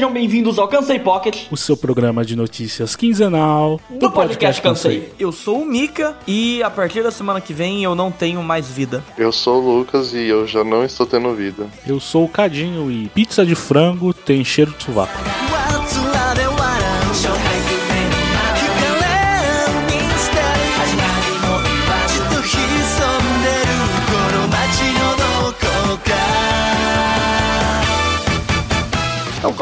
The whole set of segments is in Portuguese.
Sejam bem-vindos ao Cansei Pocket, o seu programa de notícias quinzenal do, do podcast, podcast Cansei. Eu sou o Mika e a partir da semana que vem eu não tenho mais vida. Eu sou o Lucas e eu já não estou tendo vida. Eu sou o Cadinho e pizza de frango tem cheiro de sovaco. Então,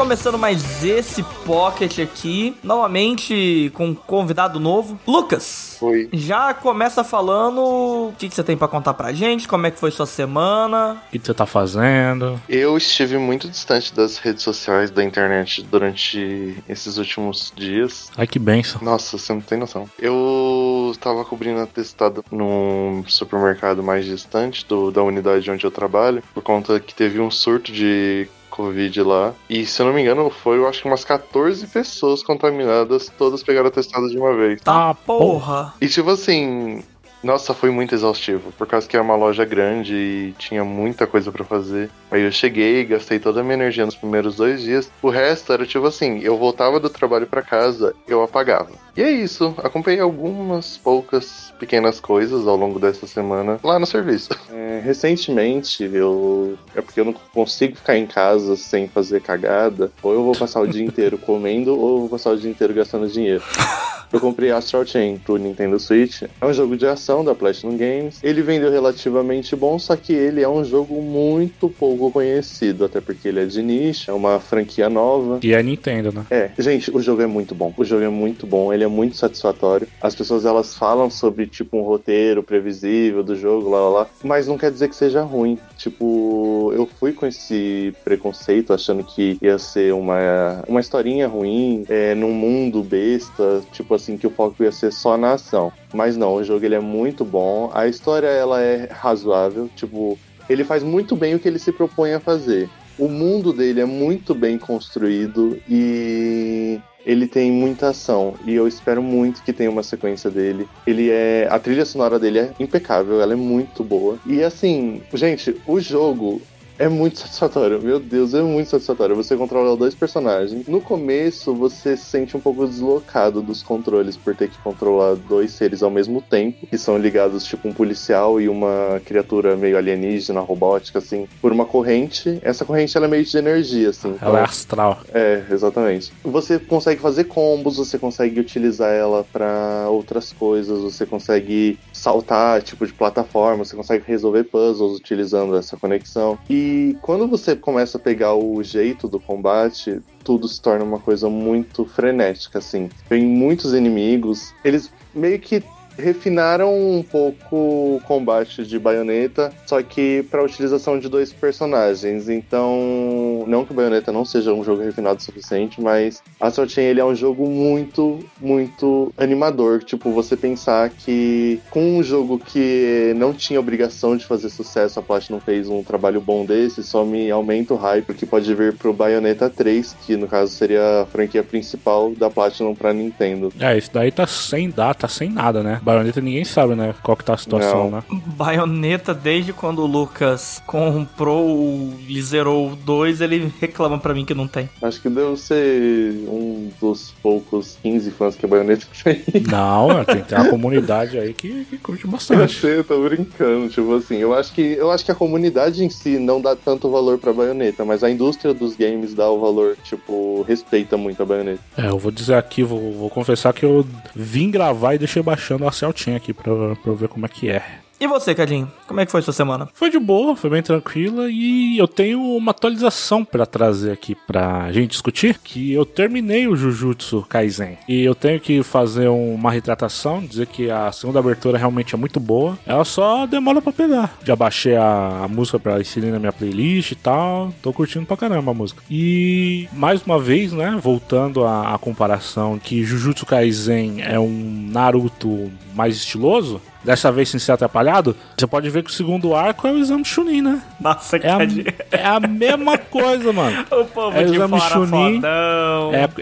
começando mais esse Pocket aqui, novamente com um convidado novo, Lucas. Oi. Já começa falando o que, que você tem para contar pra gente, como é que foi sua semana. O que, que você tá fazendo? Eu estive muito distante das redes sociais, da internet, durante esses últimos dias. Ai, que benção. Nossa, você não tem noção. Eu estava cobrindo atestado num supermercado mais distante do, da unidade onde eu trabalho, por conta que teve um surto de Covid lá. E se eu não me engano, foi eu acho que umas 14 pessoas contaminadas, todas pegaram testado de uma vez. Tá, porra! E tipo assim, nossa, foi muito exaustivo, por causa que era uma loja grande e tinha muita coisa para fazer. Aí eu cheguei, gastei toda a minha energia nos primeiros dois dias. O resto era tipo assim, eu voltava do trabalho para casa, eu apagava. E é isso, acompanhei algumas poucas pequenas coisas ao longo dessa semana lá no serviço. É, recentemente, eu. É porque eu não consigo ficar em casa sem fazer cagada. Ou eu vou passar o dia inteiro comendo, ou eu vou passar o dia inteiro gastando dinheiro. Eu comprei Astral Chain pro Nintendo Switch. É um jogo de ação da Platinum Games. Ele vendeu relativamente bom, só que ele é um jogo muito pouco conhecido, até porque ele é de nicho, é uma franquia nova. E é Nintendo, né? É, gente, o jogo é muito bom. O jogo é muito bom, ele é muito satisfatório. As pessoas elas falam sobre tipo um roteiro previsível do jogo, lá lá lá, mas não quer dizer que seja ruim. Tipo, eu fui com esse preconceito achando que ia ser uma, uma historinha ruim, é, num mundo besta, tipo assim, que o foco ia ser só na ação. Mas não, o jogo ele é muito bom, a história ela é razoável, tipo, ele faz muito bem o que ele se propõe a fazer. O mundo dele é muito bem construído e ele tem muita ação e eu espero muito que tenha uma sequência dele. Ele é a trilha sonora dele é impecável, ela é muito boa. E assim, gente, o jogo é muito satisfatório, meu Deus, é muito satisfatório. Você controla dois personagens. No começo, você se sente um pouco deslocado dos controles por ter que controlar dois seres ao mesmo tempo, que são ligados, tipo, um policial e uma criatura meio alienígena, robótica, assim, por uma corrente. Essa corrente ela é meio de energia, assim. Ela então, é astral. É, exatamente. Você consegue fazer combos, você consegue utilizar ela para outras coisas, você consegue saltar, tipo, de plataforma, você consegue resolver puzzles utilizando essa conexão. E e quando você começa a pegar o jeito do combate, tudo se torna uma coisa muito frenética, assim. Tem muitos inimigos, eles meio que refinaram um pouco o combate de baioneta, só que para utilização de dois personagens. Então, não que o baioneta não seja um jogo refinado o suficiente, mas Astral Chain ele é um jogo muito, muito animador. Tipo, você pensar que com um jogo que não tinha obrigação de fazer sucesso, a Platinum fez um trabalho bom desse, só me aumenta o hype que pode vir pro Bayonetta 3, que no caso seria a franquia principal da Platinum para Nintendo. É, isso daí tá sem data, sem nada, né? Baioneta ninguém sabe, né? Qual que tá a situação, Não. né? Baioneta, desde quando o Lucas comprou e zerou o 2, ele reclama pra mim que não tem. Acho que deve ser um dos poucos 15 fãs que a Baioneta tem. Não, é, tem, tem uma comunidade aí que, que curte bastante. Eu sei, eu tô brincando, tipo assim, eu acho que eu acho que a comunidade em si não dá tanto valor pra baioneta, mas a indústria dos games dá o valor, tipo, respeita muito a baioneta. É, eu vou dizer aqui, vou, vou confessar que eu vim gravar e deixei baixando a Celtinha aqui pra, pra eu ver como é que é. E você, Cadinho? Como é que foi sua semana? Foi de boa, foi bem tranquila e eu tenho uma atualização para trazer aqui pra gente discutir, que eu terminei o Jujutsu Kaisen e eu tenho que fazer uma retratação, dizer que a segunda abertura realmente é muito boa. Ela só demora para pegar. Já baixei a, a música para inserir na minha playlist e tal, tô curtindo pra caramba a música. E mais uma vez, né, voltando à, à comparação que Jujutsu Kaisen é um Naruto mais estiloso, dessa vez sem ser atrapalhado, você pode ver que o segundo arco é o exame Chunin, né? Nossa, É a, cara. é a mesma coisa, mano. O povo É o exame Chunin.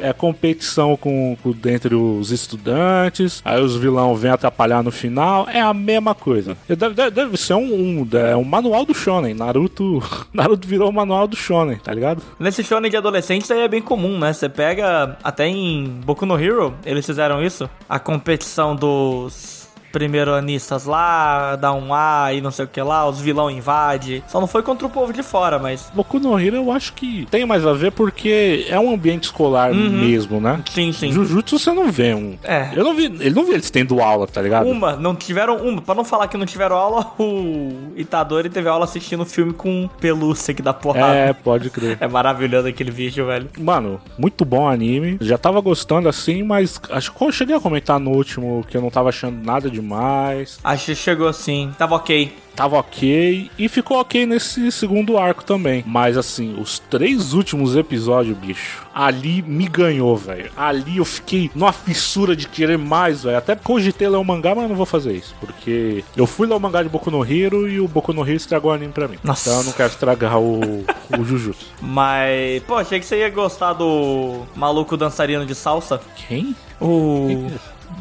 É, é competição com, com dentre os estudantes, aí os vilão vêm atrapalhar no final, é a mesma coisa. Deve, deve- deve ser um, um, é um manual do Shonen. Naruto, Naruto virou o manual do Shonen, tá ligado? Nesse shonen de adolescentes aí é bem comum, né? Você pega, até em Boku no Hero, eles fizeram isso. A competição dos primeiranistas lá, dá um A e não sei o que lá, os vilão invade. Só não foi contra o povo de fora, mas... Boku no Hero eu acho que tem mais a ver porque é um ambiente escolar mesmo, né? Sim, sim. Jujutsu você não vê um. É. Eu não vi, ele não vi eles tendo aula, tá ligado? Uma, não tiveram uma. Pra não falar que não tiveram aula, o Itadori teve aula assistindo filme com pelúcia que dá porrada. É, pode crer. É maravilhoso aquele vídeo, velho. Mano, muito bom o anime. Já tava gostando assim, mas acho que eu cheguei a comentar no último que eu não tava achando nada demais. Acho que chegou assim, tava ok. Tava ok e ficou ok nesse segundo arco também. Mas assim, os três últimos episódios, bicho, ali me ganhou, velho. Ali eu fiquei numa fissura de querer mais, velho. Até cogitei ler o mangá, mas eu não vou fazer isso. Porque eu fui ler o mangá de Boku no Hero e o Boku no Hero estragou o anime pra mim. Nossa. Então eu não quero estragar o, o Jujutsu. Mas, pô, achei que você ia gostar do maluco dançarino de salsa. Quem? O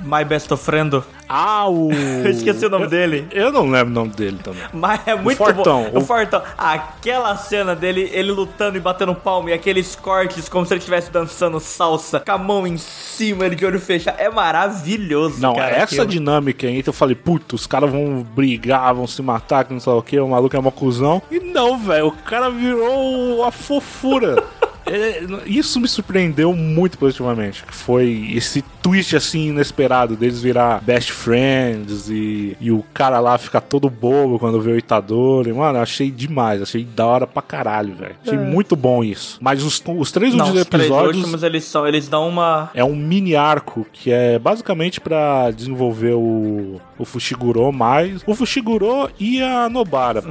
My Best Friend. Ah, o. Eu esqueci o nome dele. Eu não lembro o nome dele também. Mas é muito Fortão, bom. O o- Fortão. Aquela cena dele, ele lutando e batendo palmo, e aqueles cortes como se ele estivesse dançando salsa, com a mão em cima, ele de olho fechado. É maravilhoso, Não, cara. essa aquilo. dinâmica aí, então eu falei, puta, os caras vão brigar, vão se matar, que não sei o que, o maluco é uma cuzão. E não, velho, o cara virou a fofura. É, isso me surpreendeu muito positivamente. Foi esse twist assim inesperado deles virar best friends e, e o cara lá ficar todo bobo quando vê o Itadori. Mano, achei demais, achei da hora pra caralho, velho. Achei muito bom isso. Mas os, os três É. Não, últimos os três episódios. últimos, eles são, eles dão uma... É um mini arco que é basicamente pra desenvolver o, o Fushiguro mais. O Fushiguro e a Nobara,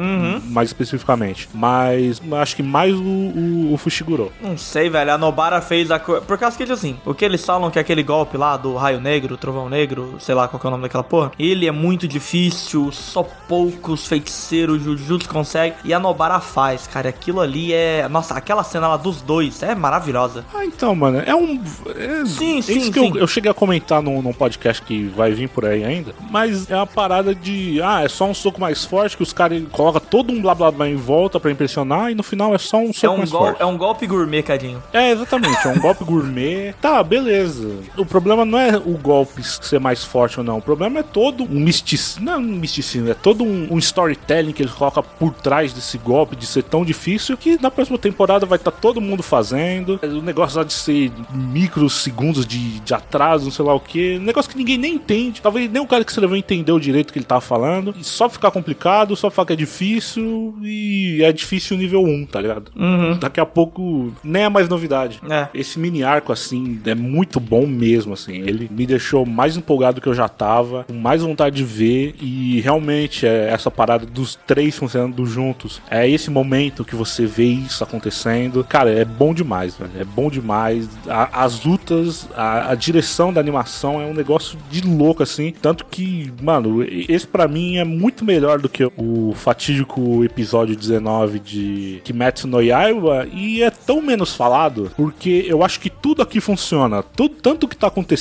mais especificamente. Mas acho que mais o, o, o Fushiguro. Não sei, velho. A Nobara fez a coisa. Por causa que, assim, o que eles falam que é aquele golpe lá do Raio Negro, Trovão Negro, sei lá qual que é o nome daquela porra. Ele é muito difícil, só poucos feiticeiros Jujutsu conseguem. E a Nobara faz, cara. Aquilo ali é. Nossa, aquela cena lá dos dois é maravilhosa. Ah, então, mano, é um. É, Sim, é sim, isso que sim. Eu, eu cheguei a comentar num, num podcast que vai vir por aí ainda. Mas é uma parada de. Ah, é só um soco mais forte que os caras colocam todo um blá blá blá em volta pra impressionar e no final é só um É soco um, mais forte. é um golpe gourmet, cadinho. É, exatamente, é um golpe gourmet. Tá, beleza. O problema não é o golpe ser mais forte ou não. O problema é todo um misticismo. Não é um misticismo, é todo um, um storytelling que eles colocam por trás desse golpe de ser tão difícil que na próxima temporada vai estar todo mundo fazendo. O negócio lá de ser microsegundos de, de atraso, não sei lá o que. Um negócio que ninguém nem entende. Talvez nem o cara que escreveu entendeu direito o que ele tava falando. E só ficar complicado, só falar que é difícil e é difícil nível 1, tá ligado? Daqui a pouco nem é mais novidade. É. Esse mini arco, assim, é muito bom mesmo, assim. Ele me deixou mais empolgado do que eu já tava, com mais vontade de ver. E realmente, é essa parada dos três funcionando juntos. É esse momento que você vê isso acontecendo. Cara, é bom demais, velho. É bom demais. A- as lutas, a, a direção da animação é um negócio de louco, assim. Tanto que, mano, esse pra mim é muito melhor do que o fatídico episódio 19 de Kimetsu no Yaiba. E é tão menos falado, porque eu acho que tudo aqui funciona. Tudo, tanto que tá acontecendo,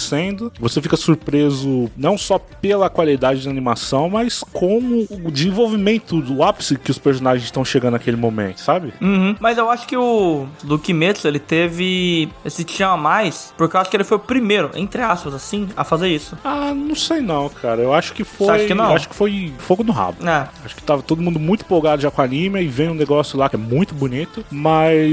você fica surpreso não só pela qualidade da animação, mas com o desenvolvimento do ápice que os personagens estão chegando naquele momento, sabe? Uhum. Mas eu acho que o do Kimetsu, ele teve esse tchan a mais, porque eu acho que ele foi o primeiro, entre aspas, assim, a fazer isso. Ah, não sei não, cara. Eu acho que foi. Você acha que não? eu acho que foi fogo no rabo. É. Acho que tava todo mundo muito empolgado já com o anime e vem um negócio lá que é muito bonito, mas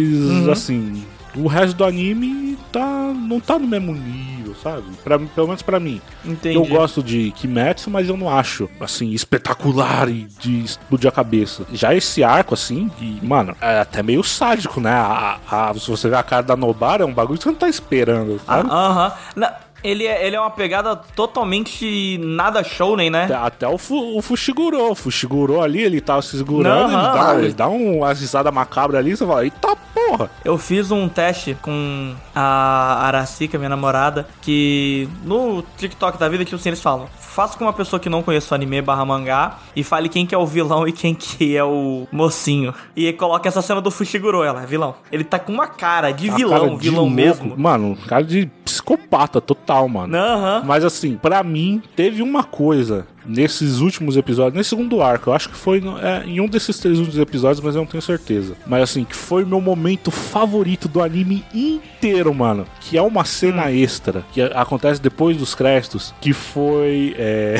assim, o resto do anime tá não tá no mesmo nível, sabe? Pra, pelo menos pra mim. Entendi. Eu gosto de Kimetsu, mas eu não acho, assim, espetacular e de explodir a cabeça. Já esse arco, assim, que, mano, é até meio sádico, né? A, a- se você ver a cara da Nobara, é um bagulho que você não tá esperando, Ah, sabe? Aham. Na- Ele é, ele é uma pegada totalmente nada shounen, né? Até, o, fu, o Fushiguro. O Fushiguro ali, ele tava se segurando, ele, dá, ele dá uma risada macabra ali, você fala, eita porra! Eu fiz um teste com a Aracica, minha namorada, que no TikTok da vida, tipo assim, eles falam: faça com uma pessoa que não conhece o anime barra mangá e fale quem que é o vilão e quem que é o mocinho. E coloque essa cena do Fushiguro, ela é vilão. Ele tá com uma cara de A vilão, cara de vilão louco. mesmo. Mano, cara de psicopata total, mano. Aham. Mas assim, pra mim, teve uma coisa nesses últimos episódios, nesse segundo arco, eu acho que foi no- é, em um desses três últimos episódios, mas eu não tenho certeza. Mas assim, que foi o meu momento favorito do anime inteiro, mano. Que é uma cena extra que acontece depois dos créditos, que foi. É...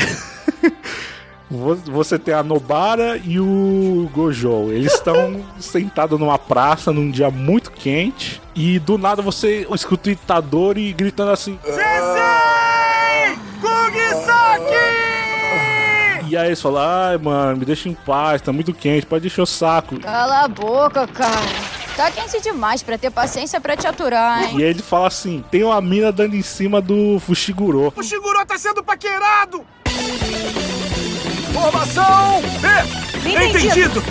Vo- Você tem a Nobara e o Gojo. Eles estão sentados numa praça num dia muito quente. E do nada você escuta o Itadori gritando assim. E aí eles falam, ai mano, me deixa em paz, tá muito quente, pode deixar o saco. Cala a boca, cara. Tá quente demais pra ter paciência pra te aturar, hein? E aí ele fala assim: tem uma mina dando em cima do Fushiguro. O Shiguro tá sendo paquerado! Formação B! Entendido.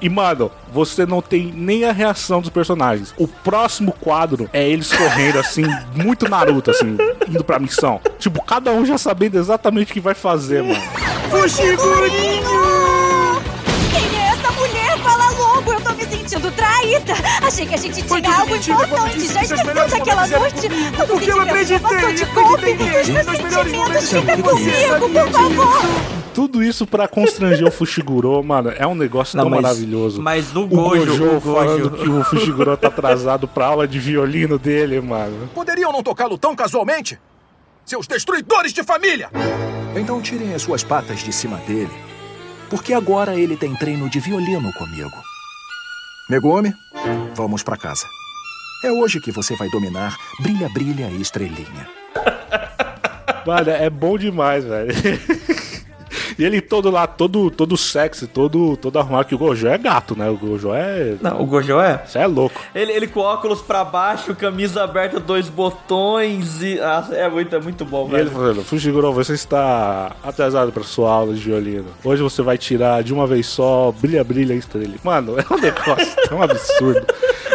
E mano, você não tem nem a reação dos personagens. O próximo quadro é eles correndo assim, muito Naruto, assim, indo pra missão. Tipo, cada um já sabendo exatamente o que vai fazer, mano. Quem sentindo traída. Achei que a gente tinha tudo algo importante. Já que seus esqueceu daquela noite? Todo Porque eu sentimento já passou de acreditei, golpe. acreditei Os meus Nos melhores sentimentos, momentos fica eu comigo, por favor. Tudo isso pra constranger o Fushiguro, mano, é um negócio Não, tão mas- maravilhoso. mas no o Gojo, Gojo, o Gojo. falando que o Fushiguro tá atrasado pra aula de violino dele, mano. Poderiam não tocá-lo tão casualmente? Seus destruidores de família! Então tirem as suas patas de cima dele, porque agora ele tem treino de violino comigo. Megumi, vamos pra casa. É hoje que você vai dominar Brilha, Brilha e Estrelinha. Mano, é bom demais, velho. E ele todo lá, todo, todo sexy, todo, todo arrumado, que o Gojo é gato, né? O Gojo é. Não, o Gojo é? Você é louco. Ele, ele com óculos pra baixo, camisa aberta, dois botões e. Ah, é muito, é muito bom, E ele velho. falando, Fushiguro, você está atrasado pra sua aula de violino. Hoje você vai tirar de uma vez só brilha, brilha, estrela. Mano, é um negócio tão absurdo.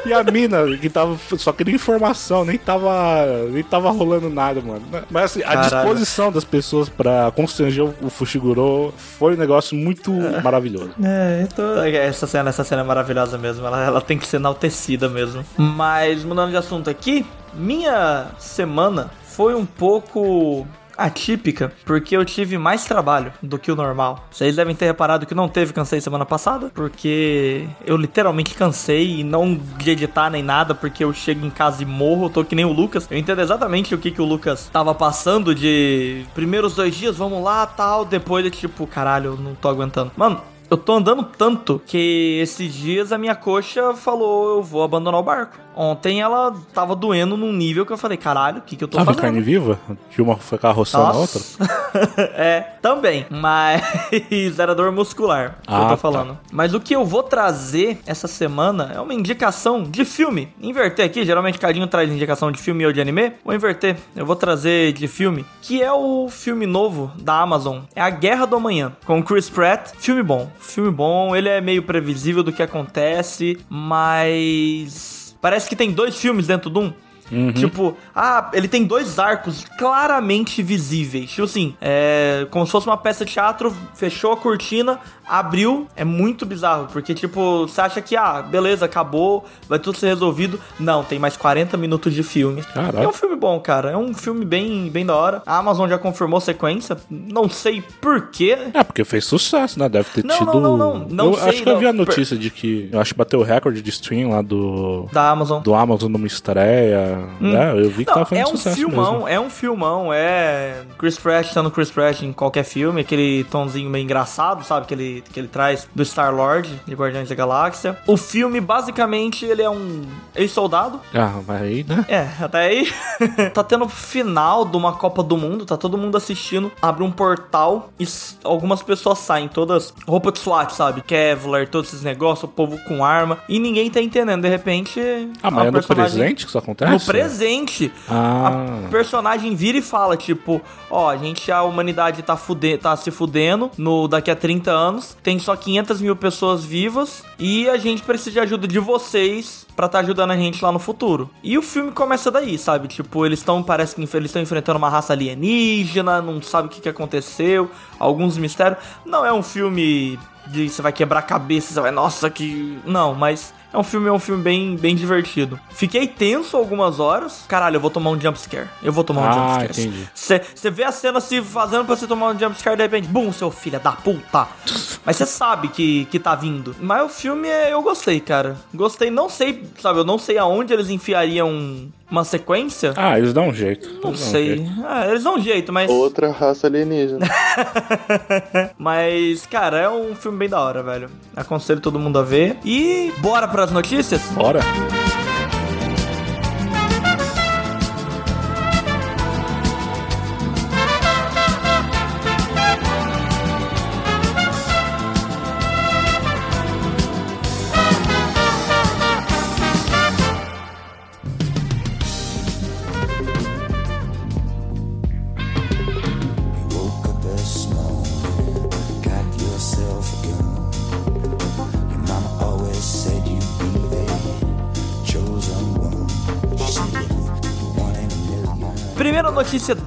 E a mina que tava só queria informação, nem tava, nem tava rolando nada, mano. Mas assim, a Caralho. disposição das pessoas pra constranger o Fushiguro foi um negócio muito maravilhoso. É, então. Essa cena, essa cena é maravilhosa mesmo. Ela, ela tem que ser enaltecida mesmo. Mas, mudando de assunto aqui, minha semana foi um pouco atípica, porque eu tive mais trabalho do que o normal. Vocês devem ter reparado que não teve cansei semana passada, porque eu literalmente cansei e não de editar nem nada, porque eu chego em casa e morro, eu tô que nem o Lucas. Eu entendo exatamente o que, que o Lucas tava passando de primeiros dois dias, vamos lá, tal, depois é tipo, caralho, eu não tô aguentando. Mano, eu tô andando tanto que esses dias a minha coxa falou, eu vou abandonar o barco. Ontem ela tava doendo num nível que eu falei, caralho, o que que eu tô Tava fazendo? carne viva? Que uma foi carroçando a outra? é, também. Mas era dor muscular que eu Ah, tô tá. falando. Mas o que eu vou trazer essa semana é uma indicação de filme. Inverter aqui, geralmente Cadinho traz indicação de filme ou de anime. Vou inverter. Eu vou trazer de filme, que é o filme novo da Amazon. É A Guerra do Amanhã, com Chris Pratt. Filme bom. Filme bom. Ele é meio previsível do que acontece, mas. Parece que tem dois filmes dentro de um. Tipo, ah, ele tem dois arcos claramente visíveis. Tipo assim, é como se fosse uma peça de teatro, fechou a cortina, abriu. É muito bizarro, porque, tipo, você acha que, ah, beleza, acabou, vai tudo ser resolvido. Não, tem mais 40 minutos de filme. Caralho. É um filme bom, cara. É um filme bem, bem da hora. A Amazon já confirmou sequência. Não sei porquê. É, porque fez sucesso, né? Deve ter Não, tido. não, não, não. Não eu sei, acho que eu vi a não. notícia de que. Eu acho que bateu o recorde de stream lá do. Da Amazon. Do Amazon numa estreia. Né? Eu vi que Não, tava fazendo é um sucesso filmão, mesmo. é um filmão, é Chris Pratt sendo Chris Pratt em qualquer filme, aquele tonzinho meio engraçado, sabe, que ele, que ele traz do Star-Lord, de Guardiões da Galáxia. O filme, basicamente, ele é um ex-soldado, Ah, mas aí, né? é, até aí. tá tendo final de uma Copa do Mundo, tá todo mundo assistindo. Abre um portal e algumas pessoas saem, todas roupa de SWAT, sabe? Kevlar, todos esses negócios, o povo com arma. E ninguém tá entendendo. De repente. Ah, mas é no personagem- presente que isso acontece? No presente. Ah. A personagem vira e fala, tipo, ó, a gente, a humanidade tá, fude tá se fudendo no, daqui a 30 anos, tem só 500 mil pessoas vivas e a gente precisa de ajuda de vocês pra tá ajudando a gente lá no futuro. E o filme começa daí, sabe? Tipo, eles estão, parece que eles estão enfrentando uma raça alienígena, não sabe o que, que aconteceu, alguns mistérios. Não é um filme de você vai quebrar a cabeça, você vai, nossa, que. Não, mas é um filme, é um filme bem, bem divertido. Fiquei tenso algumas horas. Caralho, eu vou tomar um jumpscare. Eu vou tomar um Ah, jumpscare. entendi. Você vê a cena se fazendo pra você tomar um jumpscare de repente, bum, seu filho da puta. Mas você sabe que, que tá vindo. Mas o filme é, eu gostei, cara. Gostei, não sei, sabe, eu não sei aonde eles enfiariam uma sequência. Ah, eles dão um jeito. Não Eles um sei. jeito. Ah, eles dão um jeito, mas. Outra raça alienígena. Mas, cara, é um filme bem da hora, velho. Aconselho todo mundo a ver. E bora pras notícias? Bora.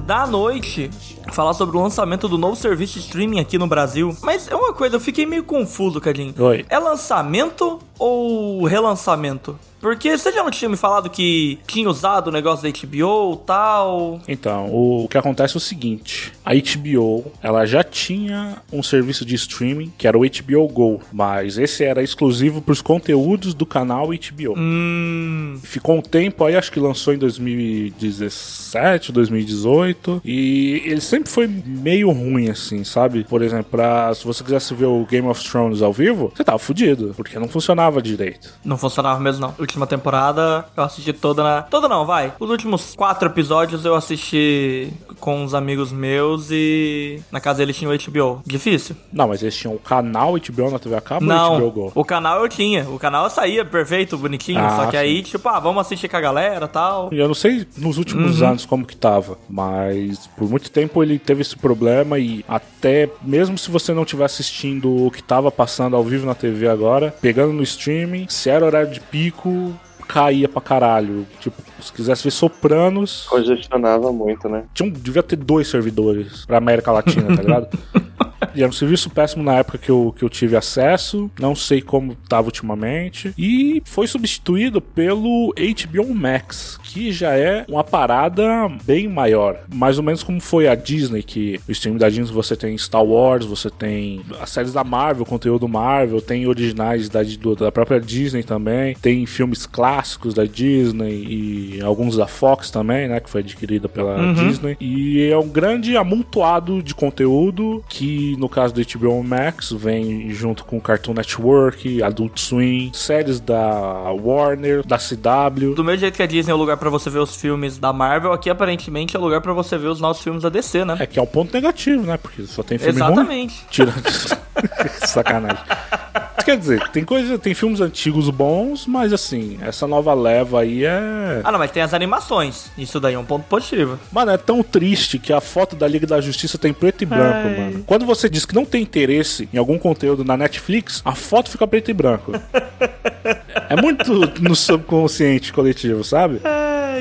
Da noite. Falar sobre o lançamento do novo serviço de streaming aqui no Brasil. Mas é uma coisa, eu fiquei meio confuso, Cadinho. Oi. É lançamento ou relançamento? Porque você já não tinha me falado que tinha usado o negócio da HBO e tal? Então, o, o que acontece é o seguinte: a HBO ela já tinha um serviço de streaming que era o HBO Go, mas esse era exclusivo para os conteúdos do canal HBO. Hum. Ficou um tempo aí, acho que lançou em 2017, 2018, e ele sempre foi meio ruim assim, sabe? Por exemplo, pra, se você quisesse ver o Game of Thrones ao vivo, você tava fudido, porque não funcionava direito. Não funcionava mesmo, não. Última temporada, eu assisti toda na. Toda não, vai. Os últimos quatro episódios eu assisti com uns amigos meus e. Na casa eles tinham HBO. Difícil? Não, mas eles tinham o canal HBO na TV a cabo ou Não, HBO Go? o canal eu tinha. O canal saía perfeito, bonitinho. Ah, só que sim. aí, tipo, ah, vamos assistir com a galera tal. Eu não sei nos últimos Uhum. anos como que tava, mas por muito tempo ele teve esse problema e até mesmo se você não estiver assistindo o que tava passando ao vivo na TV agora, pegando no streaming, se era horário de pico, caía pra caralho. Tipo, se quisesse ver Sopranos, Congestionava muito, né? tinha um- devia ter dois servidores pra América Latina, tá ligado? E era um serviço péssimo na época que eu, que eu tive acesso. Não sei como tava ultimamente. E foi substituído pelo HBO Max, que já é uma parada bem maior. Mais ou menos como foi a Disney, que o stream da Disney você tem Star Wars, você tem as séries da Marvel, conteúdo Marvel, tem originais da, da própria Disney também, tem filmes clássicos da Disney e alguns da Fox também, né, que foi adquirida pela Disney. E é um grande amontoado de conteúdo que, no caso do HBO Max, vem junto com Cartoon Network, Adult Swim, séries da Warner, da CW. Do mesmo jeito que a Disney é o lugar pra você ver os filmes da Marvel, aqui aparentemente é o lugar pra você ver os novos filmes da DC, né? É que é um ponto negativo, né? Porque só tem filme ruim. Exatamente. Tira. Sacanagem. Quer dizer, tem coisa, tem filmes antigos bons, mas assim, essa nova leva aí é. Ah, não, mas tem as animações. Isso daí é um ponto positivo. Mano, é tão triste que a foto da Liga da Justiça tem preto e branco, Ai. mano. Quando você diz que não tem interesse em algum conteúdo na Netflix, a foto fica preto e branco. é muito no subconsciente coletivo, sabe?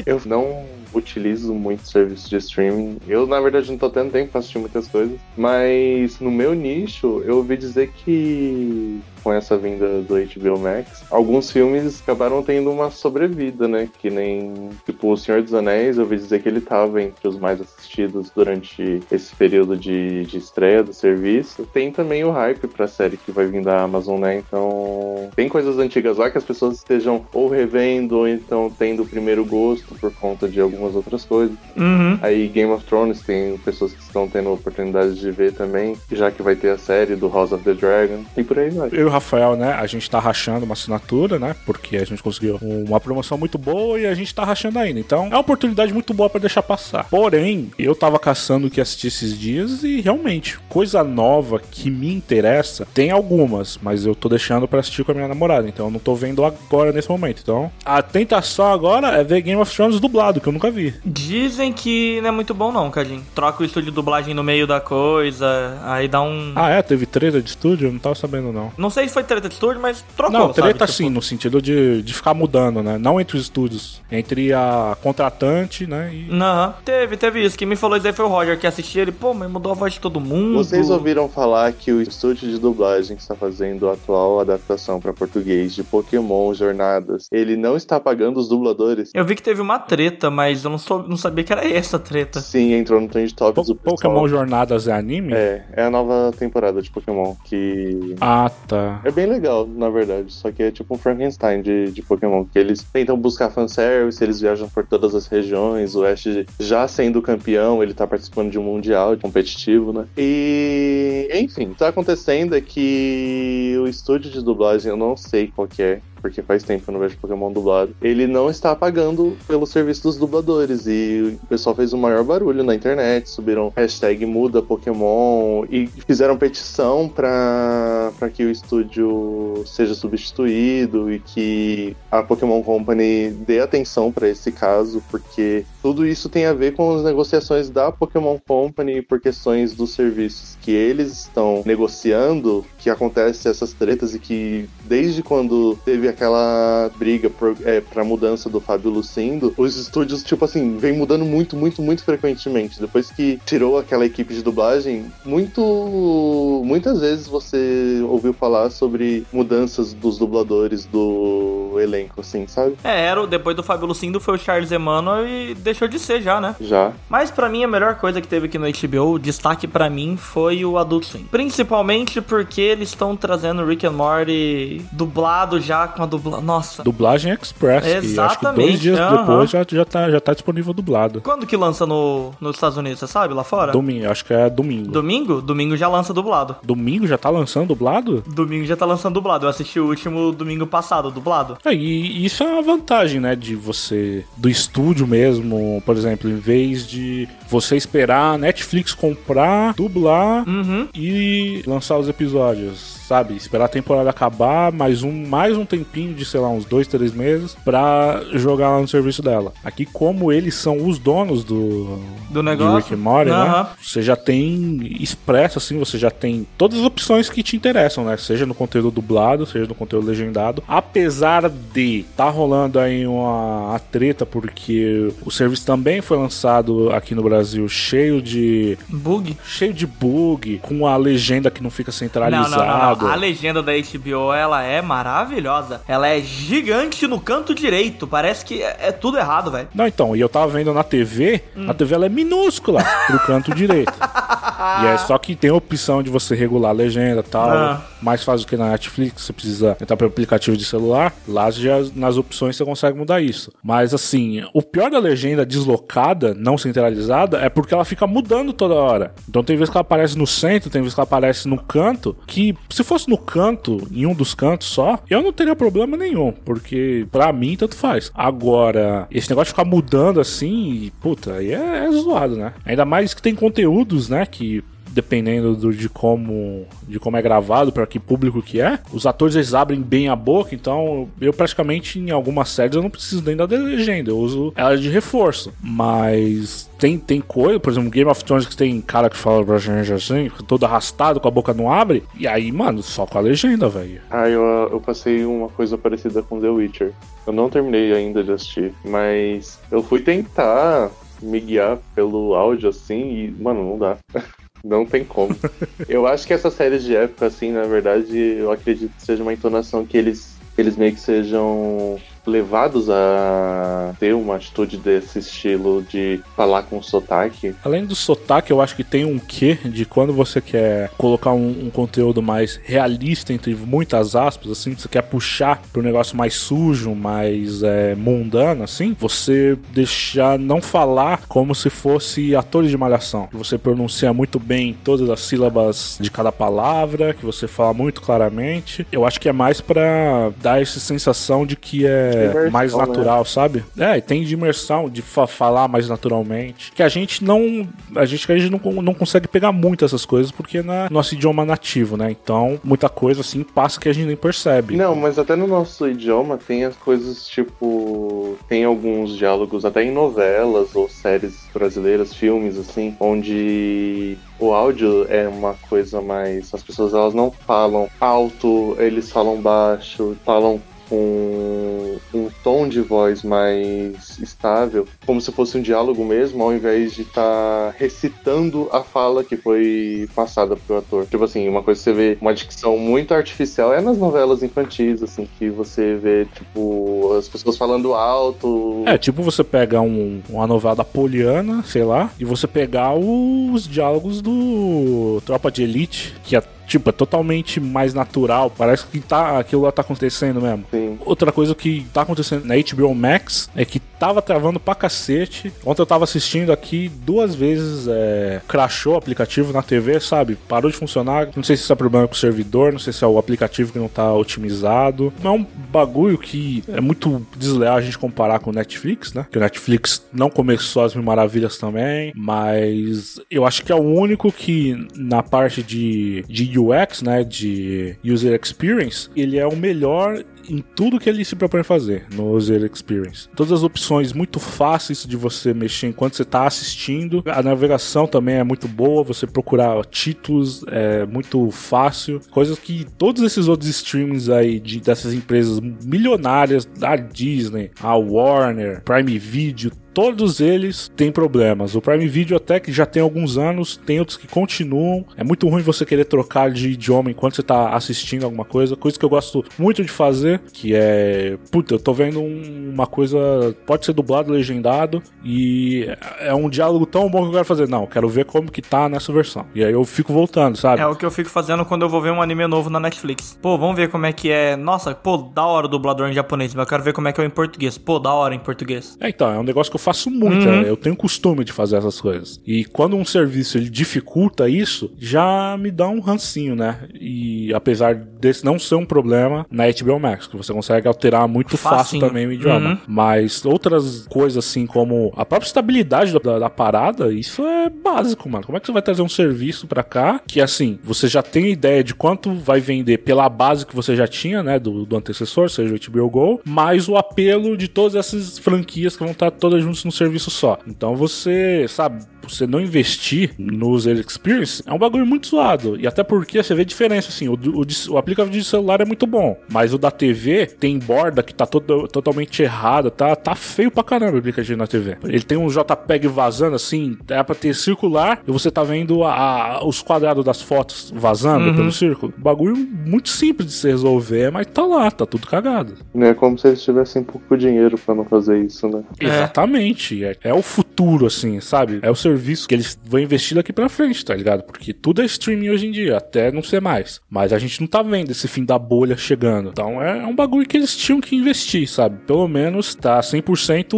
Eu não utilizo muito serviço de streaming. Eu, na verdade, não tô tendo tempo pra assistir muitas coisas. Mas no meu nicho, eu ouvi dizer que com essa vinda do HBO Max, alguns filmes acabaram tendo uma sobrevida, né? Que nem, tipo, O Senhor dos Anéis, eu ouvi dizer que ele tava entre os mais assistidos durante esse período de, de estreia do serviço. Tem também o hype pra série que vai vir da Amazon, né? Então, tem coisas antigas lá que as pessoas estejam ou revendo ou então tendo o primeiro gosto por conta de algumas outras coisas. Uhum. Aí Game of Thrones tem pessoas que estão tendo oportunidade de ver também, já que vai ter a série do House of the Dragon e por aí vai. Eu Rafael, né, a gente tá rachando uma assinatura, né? Porque a gente conseguiu uma promoção muito boa e a gente tá rachando ainda. Então, é uma oportunidade muito boa pra deixar passar. Porém, eu tava caçando o que assistir esses dias e realmente, coisa nova que me interessa, tem algumas, mas eu tô deixando pra assistir com a minha namorada. Então, eu não tô vendo agora nesse momento. Então, a tentação agora é ver Game of Thrones dublado, que eu nunca vi. Dizem que não é muito bom não, Cadinho. Troca o estúdio de dublagem no meio da coisa, aí dá um... Ah, é? Teve treta de estúdio? Eu não tava sabendo, não. Não sei se foi treta de estúdio, mas trocou, Não, treta sabe? sim, Tipo, no sentido de, de ficar mudando, né? Não entre os estúdios. Entre a contratante, né? E... Não, teve, teve isso. Quem me falou isso aí foi o Roger, que assistia ele, pô, mas mudou a voz de todo mundo. Vocês ouviram falar que o estúdio de dublagem que está fazendo a atual adaptação para português de Pokémon Jornadas, ele não está pagando os dubladores? Eu vi que teve uma treta, mas eu não, sou, não sabia que era essa treta. Sim, entrou no Trend Topics do. Pokémon Jornadas é anime? É, é a nova temporada de Pokémon que Ah, tá. É bem legal, na verdade. Só que é tipo um Frankenstein de, de Pokémon. Que eles tentam buscar fanservice, eles viajam por todas as regiões. O Ash, já sendo campeão, ele tá participando de um mundial competitivo, né? E. Enfim, o que tá acontecendo é que o estúdio de dublagem, eu não sei qual que é. Porque faz tempo que eu não vejo Pokémon dublado. Ele não está pagando pelo serviço dos dubladores. E o pessoal fez o maior barulho na internet. Subiram hashtag muda Pokémon. E fizeram petição pra que o estúdio seja substituído. E que a Pokémon Company dê atenção pra esse caso. Porque tudo isso tem a ver com as negociações da Pokémon Company por questões dos serviços que eles estão negociando. Que acontece essas tretas e que desde quando teve aquela briga por, é, pra mudança do Fábio Lucindo, os estúdios, tipo assim, vem mudando muito, muito, muito frequentemente. Depois que tirou aquela equipe de dublagem, muito. Muitas vezes você ouviu falar sobre mudanças dos dubladores do elenco, assim, sabe? É, era, o- depois do Fábio Lucindo foi o Charles Emmanuel e deixou de ser já, né? Já. Mas pra mim a melhor coisa que teve aqui no HBO, o destaque pra mim foi o Adult Swim. Principalmente porque eles estão trazendo Rick and Morty dublado já com a dubla... Nossa. Dublagem Express. que acho que Exatamente, dois dias aham. depois já, já, tá, já tá disponível dublado. Quando que lança no, nos Estados Unidos, você sabe? Lá fora? Domingo, acho que é domingo. Domingo? Domingo já lança dublado. Domingo já tá lançando dublado? Domingo já tá lançando dublado. Eu assisti o último domingo passado, dublado. É, e isso é uma vantagem, né? De você. Do estúdio mesmo, por exemplo, em vez de você esperar a Netflix comprar, dublar Uhum. e lançar os episódios. Sabe? Esperar a temporada acabar, mais um, mais um tempinho de, sei lá, uns dois, três meses pra jogar lá no serviço dela. Aqui, como eles são os donos do, Do negócio. Rick and Morty, né? Aham. Você já tem expresso, assim, você já tem todas as opções que te interessam, né? Seja no conteúdo dublado, seja no conteúdo legendado. Apesar de tá rolando aí uma, uma treta, porque o serviço também foi lançado aqui no Brasil cheio de. Bug? cheio de bug, com a legenda que não fica centralizada. não, não, não. A legenda da HBO, ela é maravilhosa. Ela é gigante no canto direito. Parece que é, é tudo errado, velho. Não, então, e eu tava vendo na TV, Hum. a TV ela é minúscula pro canto direito. e é só que tem a opção de você regular a legenda e tal. Ah. Mais fácil do que na Netflix, você precisa entrar pelo aplicativo de celular. Lá já nas opções você consegue mudar isso. Mas assim, o pior da legenda deslocada, não centralizada, é porque ela fica mudando toda hora. Então tem vezes que ela aparece no centro, tem vezes que ela aparece no canto, que se fosse no canto, em um dos cantos só, eu não teria problema nenhum, porque pra mim tanto faz. Agora, esse negócio de ficar mudando assim, puta, aí é, é zoado, né? Ainda mais que tem conteúdos, né, que dependendo do- de como de como é gravado para que público que é os atores eles abrem bem a boca então eu praticamente em algumas séries eu não preciso nem da legenda eu uso ela de reforço mas tem tem coisa por exemplo Game of Thrones que tem cara que fala assim todo arrastado com a boca não abre e aí mano só com a legenda velho Ah, eu, eu passei uma coisa parecida com The Witcher. Eu não terminei ainda de assistir, mas eu fui tentar me guiar pelo áudio assim e, mano, não dá. Não tem como. eu acho que essas séries de época, assim, na verdade, eu acredito que seja uma entonação que eles, eles meio que sejam levados a ter uma atitude desse estilo de falar com sotaque. Além do sotaque, eu acho que tem um quê de quando você quer colocar um, um conteúdo mais realista, entre muitas aspas, assim, você quer puxar pro negócio mais sujo, mais é, mundano, assim, você deixar não falar como se fosse atores de malhação. Você pronuncia muito bem todas as sílabas de cada palavra, que você fala muito claramente. Eu acho que é mais pra dar essa sensação de que é Imersão, mais né? natural, sabe? É, tem de imersão, de fa- falar mais naturalmente. Que a gente não. A gente, a gente não, não consegue pegar muito essas coisas porque é na nosso idioma nativo, né? Então, muita coisa assim passa que a gente nem percebe. Não, mas até no nosso idioma tem as coisas tipo. Tem alguns diálogos, até em novelas ou séries brasileiras, filmes, assim, onde o áudio é uma coisa mais. As pessoas elas não falam alto, eles falam baixo, falam com um tom de voz mais estável, como se fosse um diálogo mesmo, ao invés de estar recitando a fala que foi passada pro ator. Tipo assim, uma coisa que você vê uma dicção muito artificial é nas novelas infantis, assim, que você vê, tipo, as pessoas falando alto. É, tipo você pega um- uma novela da Poliana, sei lá, e você pegar os diálogos do Tropa de Elite, que é tipo, é totalmente mais natural. Parece que tá, aquilo lá tá acontecendo mesmo. Sim. Outra coisa que tá acontecendo na HBO Max é que tava travando pra cacete. Ontem eu tava assistindo aqui duas vezes, é, crashou o aplicativo na TV, sabe? Parou de funcionar. Não sei se isso é problema com o servidor, não sei se é o aplicativo que não tá otimizado. É um bagulho que é muito desleal a gente comparar com o Netflix, né? Que o Netflix não começou as mil maravilhas também, mas eu acho que é o único que na parte de, de UX, né? De User Experience, ele é o melhor em tudo que ele se propõe a fazer no User Experience. Todas as opções muito fáceis de você mexer enquanto você está assistindo. A navegação também é muito boa, você procurar títulos é muito fácil. Coisas que todos esses outros streamings aí de, dessas empresas milionárias, da Disney, a Warner, Prime Video, Todos eles têm problemas. O Prime Video até que já tem alguns anos, tem outros que continuam. É muito ruim você querer trocar de idioma enquanto você tá assistindo alguma coisa. Coisa que eu gosto muito de fazer, que é... Puta, eu tô vendo um- uma coisa... Pode ser dublado, legendado, e é um diálogo tão bom que eu quero fazer. Não, quero ver como que tá nessa versão. E aí eu fico voltando, sabe? É o que eu fico fazendo quando eu vou ver um anime novo na Netflix. Pô, vamos ver como é que é. Nossa, pô, da hora o dublador em japonês, mas eu quero ver como é que é em português. Pô, da hora em português. É, então, é um negócio que eu faço muito, Uhum. né? eu tenho costume de fazer essas coisas. E quando um serviço ele dificulta isso, já me dá um rancinho, né? E apesar desse não ser um problema na HBO Max, que você consegue alterar muito fácil Facinho. também o idioma. Uhum. Mas outras coisas assim como a própria estabilidade da, da- da parada, isso é básico, mano. Como é que você vai trazer um serviço pra cá que assim, você já tem ideia de quanto vai vender pela base que você já tinha, né, do, do antecessor, seja o HBO Go, mais o apelo de todas essas franquias que vão estar todas juntas no serviço só. Então você, sabe, você não investir no user experience é um bagulho muito zoado. E até porque você vê diferença, assim, o, o, o aplicativo de celular é muito bom, mas o da TV tem borda que tá todo, totalmente errada, tá, tá feio pra caramba o aplicativo na TV. Ele tem um JPEG vazando, assim, é pra ter circular e você tá vendo a- a- os quadrados das fotos vazando Uhum. pelo círculo. Bagulho muito simples de se resolver, mas tá lá, tá tudo cagado. Não é como se eles tivessem pouco dinheiro pra não fazer isso, né? Exatamente. É, é o futuro, assim, sabe? É o serviço que eles vão investir daqui pra frente, tá ligado? Porque tudo é streaming hoje em dia, até não ser mais. Mas a gente não tá vendo esse fim da bolha chegando. Então é, é um bagulho que eles tinham que investir, sabe? Pelo menos tá 100%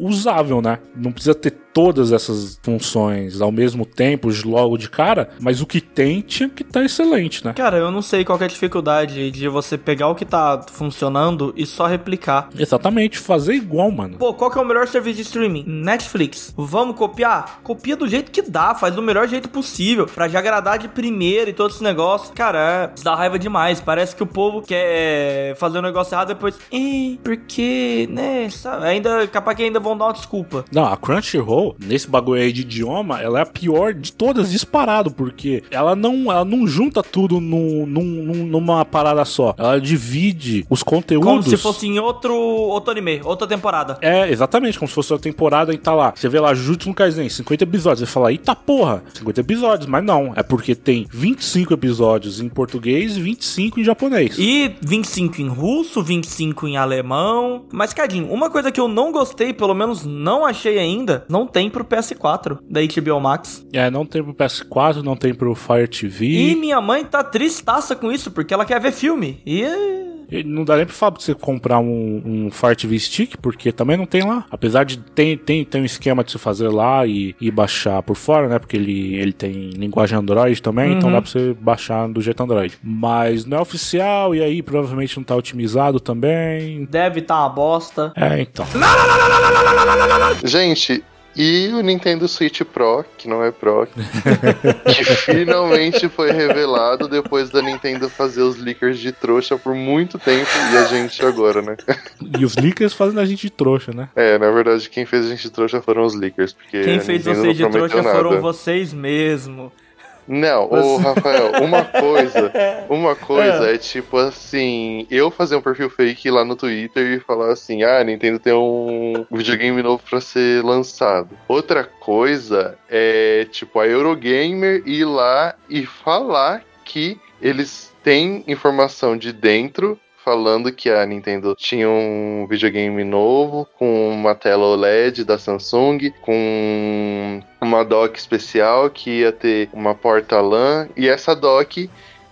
usável, né? Não precisa ter todas essas funções ao mesmo tempo, logo de cara, mas o que tem tinha que estar excelente, né? Cara, eu não sei qual que é a dificuldade de você pegar o que tá funcionando e só replicar. Exatamente, fazer igual, mano. Pô, qual que é o melhor serviço de streaming? Netflix. Vamos copiar? Copia do jeito que dá, faz do melhor jeito possível, pra já agradar de primeira e todo esse negócio. Cara, é, dá raiva demais. Parece que o povo quer fazer um negócio errado depois. Eh, porque, né? Sabe? Ainda, capaz que ainda vão dar uma desculpa. Não, a Crunchyroll falou, nesse bagulho aí de idioma, ela é a pior de todas disparado, porque ela não, ela não junta tudo num, num- num- numa parada só. Ela divide os conteúdos. Como se fosse em outro, outro anime, outra temporada. É, exatamente, como se fosse uma temporada e tá lá. Você vê lá Jujutsu no Kaisen, 50 episódios. Você fala, eita porra, 50 episódios. Mas não, é porque tem 25 episódios em português e 25 em japonês. E 25 em russo, 25 em alemão. Mas, Cadinho, uma coisa que eu não gostei, pelo menos não achei ainda, não tem pro PS4 da HBO Max. É, não tem pro PS4, não tem pro Fire TV. E minha mãe tá tristaça com isso, porque ela quer ver filme. E. E não dá nem pra falar pra você comprar um, um Fire TV Stick, porque também não tem lá. Apesar de tem, tem, tem um esquema de você fazer lá e, e baixar por fora, né? Porque ele, ele tem linguagem Android também, então dá pra você baixar do jeito Android. Mas não é oficial e aí provavelmente não tá otimizado também. Deve tá uma bosta. É, então. Gente, e o Nintendo Switch Pro, que não é Pro, que finalmente foi revelado depois da Nintendo fazer os leakers de trouxa por muito tempo e a gente agora, né? E os leakers fazendo a gente de trouxa, né? É, na verdade, quem fez a gente de trouxa foram os leakers, porque Quem fez vocês de trouxa foram nada. vocês mesmo. Não, ô Rafael, uma coisa, uma coisa é tipo assim, eu fazer um perfil fake lá no Twitter e falar assim, ah, Nintendo tem um videogame novo pra ser lançado. Outra coisa é tipo a Eurogamer ir lá e falar que eles têm informação de dentro falando que a Nintendo tinha um videogame novo com uma tela OLED da Samsung, com uma dock especial que ia ter uma porta LAN e essa dock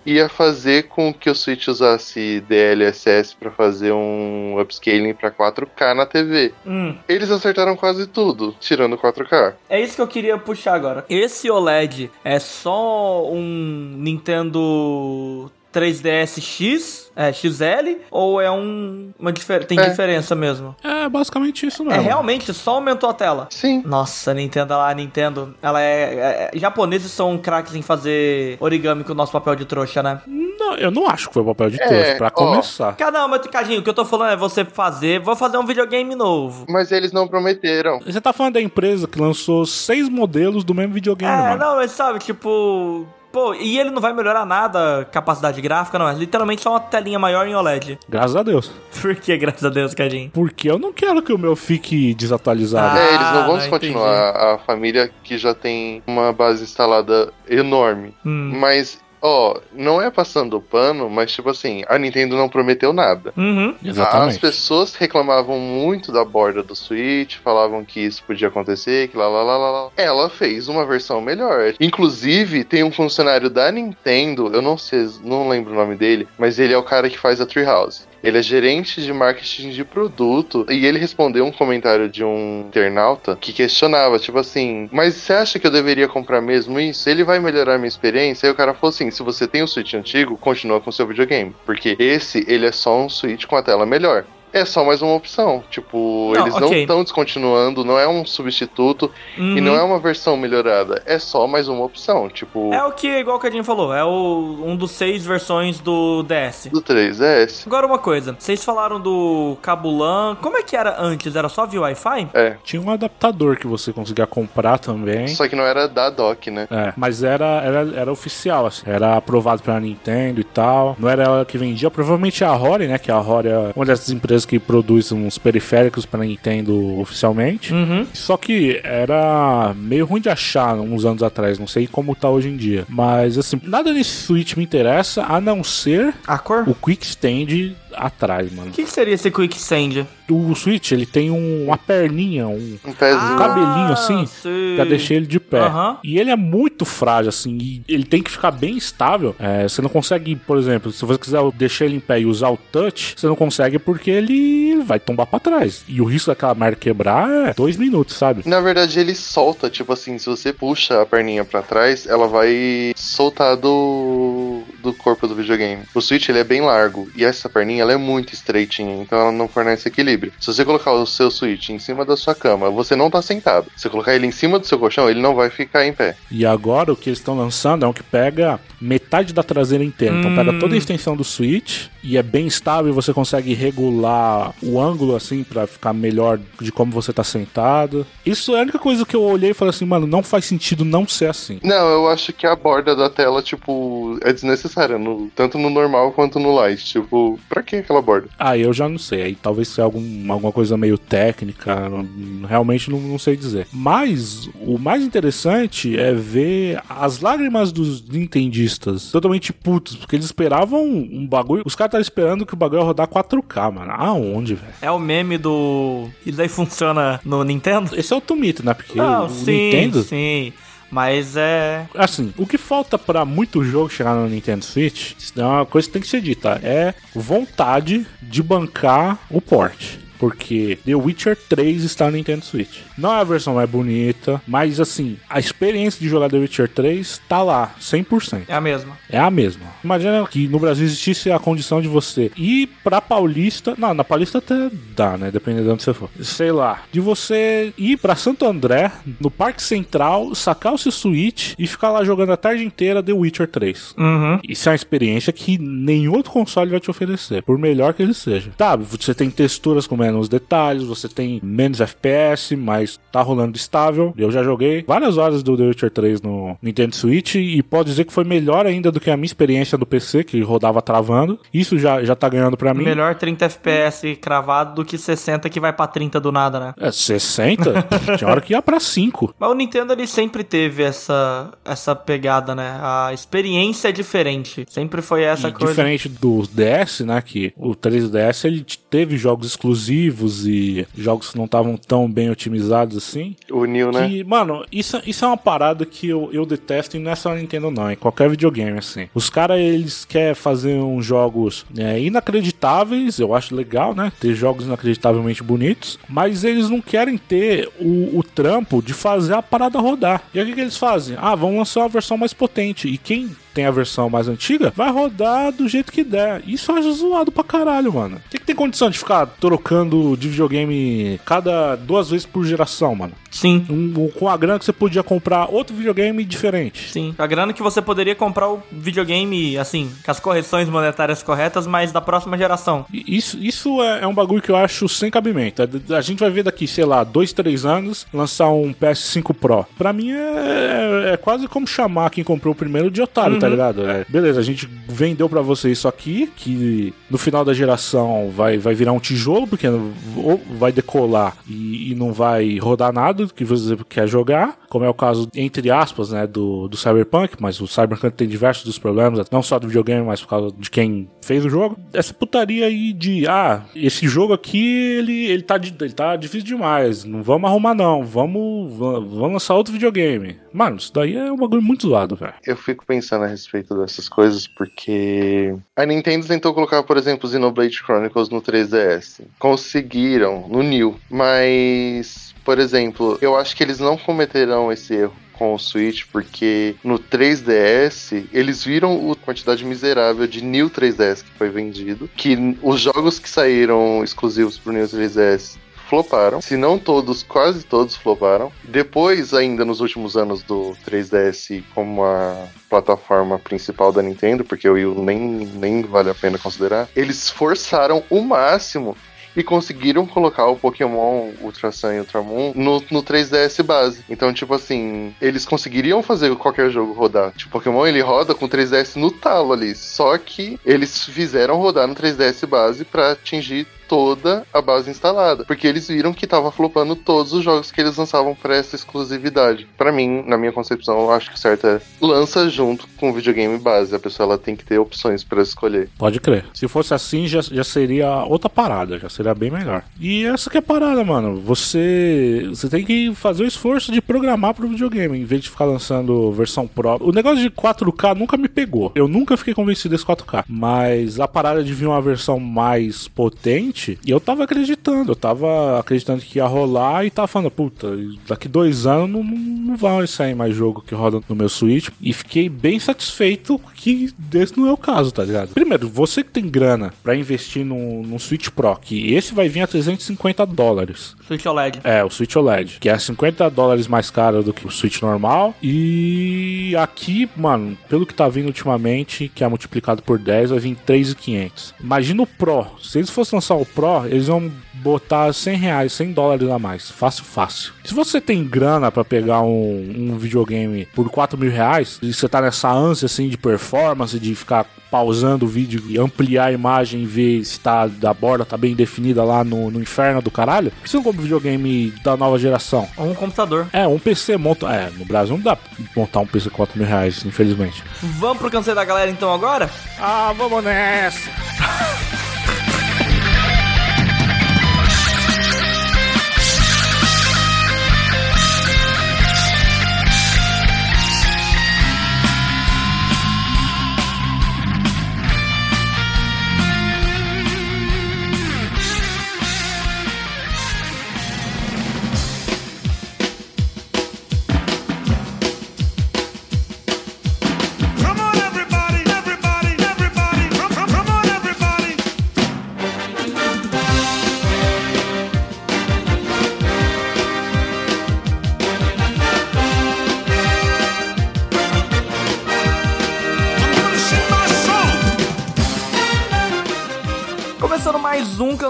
ia fazer com que o Switch usasse DLSS para fazer um upscaling para 4K na TV. Hum, Eles acertaram quase tudo, tirando 4K. é isso que eu queria puxar agora. Esse OLED é só um Nintendo 3DS X, é, XL, ou é um uma difer tem É. diferença mesmo? É basicamente isso É mesmo. realmente só aumentou a tela. Sim. Nossa, a Nintendo lá, a Nintendo, ela é, é- Japoneses são craques em fazer origami com o nosso papel de trouxa, né? Não, eu não acho que foi papel de É, trouxa, pra ó. começar. Caramba, Cadinho, o que eu tô falando é você fazer, vou fazer um videogame novo. Mas eles não prometeram. Você tá falando da empresa que lançou seis modelos do mesmo videogame, É, mano. não, mas sabe, tipo. Pô, e ele não vai melhorar nada a capacidade gráfica, não. É literalmente só uma telinha maior em OLED. Graças a Deus. Por que, graças a Deus, Cadinho? Porque eu não quero que o meu fique desatualizado. Ah, é, eles não vão não, descontinuar a família que já tem uma base instalada enorme. Hum. Mas, ó, não é passando pano, mas tipo assim, a Nintendo não prometeu nada. Uhum. As Exatamente. pessoas reclamavam muito da borda do Switch, falavam que isso podia acontecer, que lá lá lá lá. lá. Ela fez uma versão melhor. Inclusive, tem um funcionário da Nintendo, eu não sei, não lembro o nome dele, mas ele é o cara que faz a Treehouse. Ele é gerente de marketing de produto e ele respondeu um comentário de um internauta que questionava, tipo assim, mas você acha que eu deveria comprar mesmo isso? Ele vai melhorar minha experiência? Aí o cara falou assim, se você tem um Switch antigo, continua com seu videogame, porque esse, ele é só um Switch com a tela melhor. É só mais uma opção. Tipo, Não, eles não ok. estão descontinuando, não é um substituto e Uhum. não é uma versão melhorada. É só mais uma opção. Tipo, É o que, igual o Cadinho falou, é o, um dos seis versões do DS. do 3DS. Agora uma coisa, vocês falaram do Cabulan, como é que era antes? Era só via Wi-Fi? É. Tinha um adaptador que você conseguia comprar também. Só que não era da dock, né? É, mas era, era, era oficial, assim. Era aprovado pela Nintendo e tal. Não era ela que vendia. Provavelmente a Rory, né? Que a Rory é uma dessas empresas que produz uns periféricos pra Nintendo oficialmente. Uhum. Só que era meio ruim de achar uns anos atrás. Não sei como tá hoje em dia. Mas, assim, nada nesse Switch me interessa a não ser A cor? o Quick Stand atrás, mano. O que, que seria esse Quick Send? O Switch, ele tem um- uma perninha, um, Um pezinho. um cabelinho assim, Ah, sei. pra deixar ele de pé. E ele é muito frágil, assim, e ele tem que ficar bem estável. É, você não consegue, por exemplo, se você quiser deixar ele em pé e usar o touch, você não consegue porque ele vai tombar pra trás. E o risco daquela merda quebrar é dois minutos, sabe? Na verdade, ele solta, tipo assim, se você puxa a perninha pra trás, ela vai soltar do, do corpo do videogame. O Switch ele é bem largo e essa perninha ela é muito estreitinha, então ela não fornece equilíbrio. Se você colocar o seu Switch em cima da sua cama, você não tá sentado. Se você colocar ele em cima do seu colchão, ele não vai ficar em pé. E agora o que eles estão lançando é um que pega metade da traseira inteira. Então pega toda a extensão do Switch e é bem estável, você consegue regular o ângulo assim pra ficar melhor de como você tá sentado. Isso é a única coisa que eu olhei e falei assim, mano, não faz sentido não ser assim. Não, eu acho que a borda da tela, tipo, é desnecessária, no- tanto no normal quanto no light. Tipo, pra que aquela borda? Ah, eu já não sei. Aí talvez seja algum, alguma coisa meio técnica. não- realmente não, não sei dizer. Mas o mais interessante é ver as lágrimas dos nintendistas totalmente putos. Porque eles esperavam um bagulho. Os caras estavam esperando que o bagulho ia rodar 4K, mano. Aonde, velho? É o meme do. Isso daí funciona no Nintendo? Esse é o Tomito, né? Porque Não, o sim, Nintendo. sim. Mas é. Assim, o que falta pra muito jogo chegar no Nintendo Switch, é uma coisa que tem que ser dita, é vontade de bancar o port. Porque The Witcher 3 está no Nintendo Switch. Não é a versão mais bonita, mas assim, a experiência de jogar The Witcher 3 tá lá, 100%. É a mesma. É a mesma. Imagina que no Brasil existisse a condição de você ir pra Paulista. Não, na Paulista até dá, né? Dependendo de onde você for. Sei lá. De você ir pra Santo André, no Parque Central, sacar o seu Switch e ficar lá jogando a tarde inteira The Witcher 3. Uhum. Isso é uma experiência que nenhum outro console vai te oferecer, por melhor que ele seja. Tá, você tem texturas com menos detalhes, você tem menos FPS, mas tá rolando estável. Eu já joguei várias horas do The Witcher 3 no Nintendo Switch e pode dizer que foi melhor ainda do que a minha experiência do PC, que rodava travando. Isso já, já tá ganhando pra mim. Melhor 30 FPS cravado do que 60 que vai pra 30 do nada, né? É, 60? Tinha hora que ia pra 5. Mas o Nintendo ele sempre teve essa essa pegada, né? A experiência é diferente. Sempre foi essa E coisa. diferente do DS, né? Que o 3DS ele teve jogos exclusivos e jogos que não estavam tão bem otimizados assim. O Neo, né? Que, mano, isso, isso é uma parada que eu, eu detesto e não é só na Nintendo, não. Em qualquer videogame, assim. Os caras, eles querem fazer uns jogos é, inacreditáveis, eu acho legal, né? Ter jogos inacreditavelmente bonitos, mas eles não querem ter o, o trampo de fazer a parada rodar. E aí o que, que eles fazem? Ah, vamos lançar uma versão mais potente. E quem tem a versão mais antiga, vai rodar do jeito que der. Isso acho zoado pra caralho, mano. Quem que tem condição de ficar trocando de videogame cada duas vezes por geração, mano? Sim. Um- com a grana que você podia comprar outro videogame diferente. Sim, a grana que você poderia comprar o videogame, assim, com as correções monetárias corretas, mas da próxima geração. Isso, isso é, é um bagulho que eu acho sem cabimento. A, a gente vai ver daqui, sei lá, dois, três anos, lançar um PS5 Pro. Pra mim é, é quase como chamar quem comprou o primeiro de otário, tá ligado? É, beleza, a gente vendeu pra você isso aqui, que no final da geração vai, vai virar um tijolo, porque ou vai decolar e, e não vai rodar nada que você quer jogar, como é o caso, entre aspas, né, do, do Cyberpunk, mas o Cyberpunk tem diversos dos problemas, não só do videogame, mas por causa de quem fez o jogo. Essa putaria aí de, ah, esse jogo aqui, ele, ele, tá, ele tá difícil demais, não vamos arrumar não, vamos, va- vamos lançar outro videogame. Mano, isso daí é um bagulho muito zoado, velho. Eu fico pensando a respeito dessas coisas porque a Nintendo tentou colocar, por exemplo, Xenoblade Chronicles no 3DS. Conseguiram no New, mas, por exemplo, eu acho que eles não cometerão esse erro com o Switch, porque no 3DS eles viram a quantidade miserável de New 3DS que foi vendido, que os jogos que saíram exclusivos pro New 3DS floparam. Se não todos, quase todos floparam. Depois, ainda nos últimos anos do 3DS como a plataforma principal da Nintendo, porque o Wii nem, nem vale a pena considerar, eles forçaram o máximo e conseguiram colocar o Pokémon Ultra Sun e Ultramon no, no 3DS base. Então, tipo assim, eles conseguiriam fazer qualquer jogo rodar. Tipo, Pokémon ele roda com 3DS no talo ali. Só que eles fizeram rodar no 3DS base pra atingir toda a base instalada, porque eles viram que tava flopando todos os jogos que eles lançavam para essa exclusividade. Pra mim, na minha concepção, eu acho que o certo é lança junto com o videogame base. A pessoa ela tem que ter opções pra escolher. Pode crer. Se fosse assim, já, já seria outra parada, já seria bem melhor. E essa que é a parada, mano. Você, você tem que fazer o esforço de programar pro videogame, em vez de ficar lançando versão Pro. O negócio de 4K nunca me pegou. Eu nunca fiquei convencido desse 4K. Mas a parada de vir uma versão mais potente E eu tava acreditando, eu tava acreditando que ia rolar e tava falando, puta, daqui dois anos não, não, vai sair mais jogo que roda no meu Switch. E fiquei bem satisfeito que esse não é o caso, tá ligado? Primeiro, você que tem grana pra investir num, num Switch Pro, que esse vai vir a 350 dólares. Switch OLED. É, o Switch OLED, que é 50 dólares mais caro do que o Switch normal. E aqui, mano, pelo que tá vindo ultimamente, que é multiplicado por 10, vai vir 3,500. Imagina o Pro. Se eles fossem lançar o Pro, eles vão botar 100 reais, 100 dólares a mais. Fácil, fácil. Se você tem grana pra pegar um, um videogame por 4 mil reais, e você tá nessa ânsia assim de performance, de ficar pausando o vídeo e ampliar a imagem e ver se tá, da borda tá bem definida lá no, no inferno do caralho, por que você não compra um videogame da nova geração? Ou um computador. É, um PC monta. É, no Brasil não dá pra montar um PC com 4 mil reais, infelizmente. Vamos pro cansei da galera então agora? Ah, vamos nessa!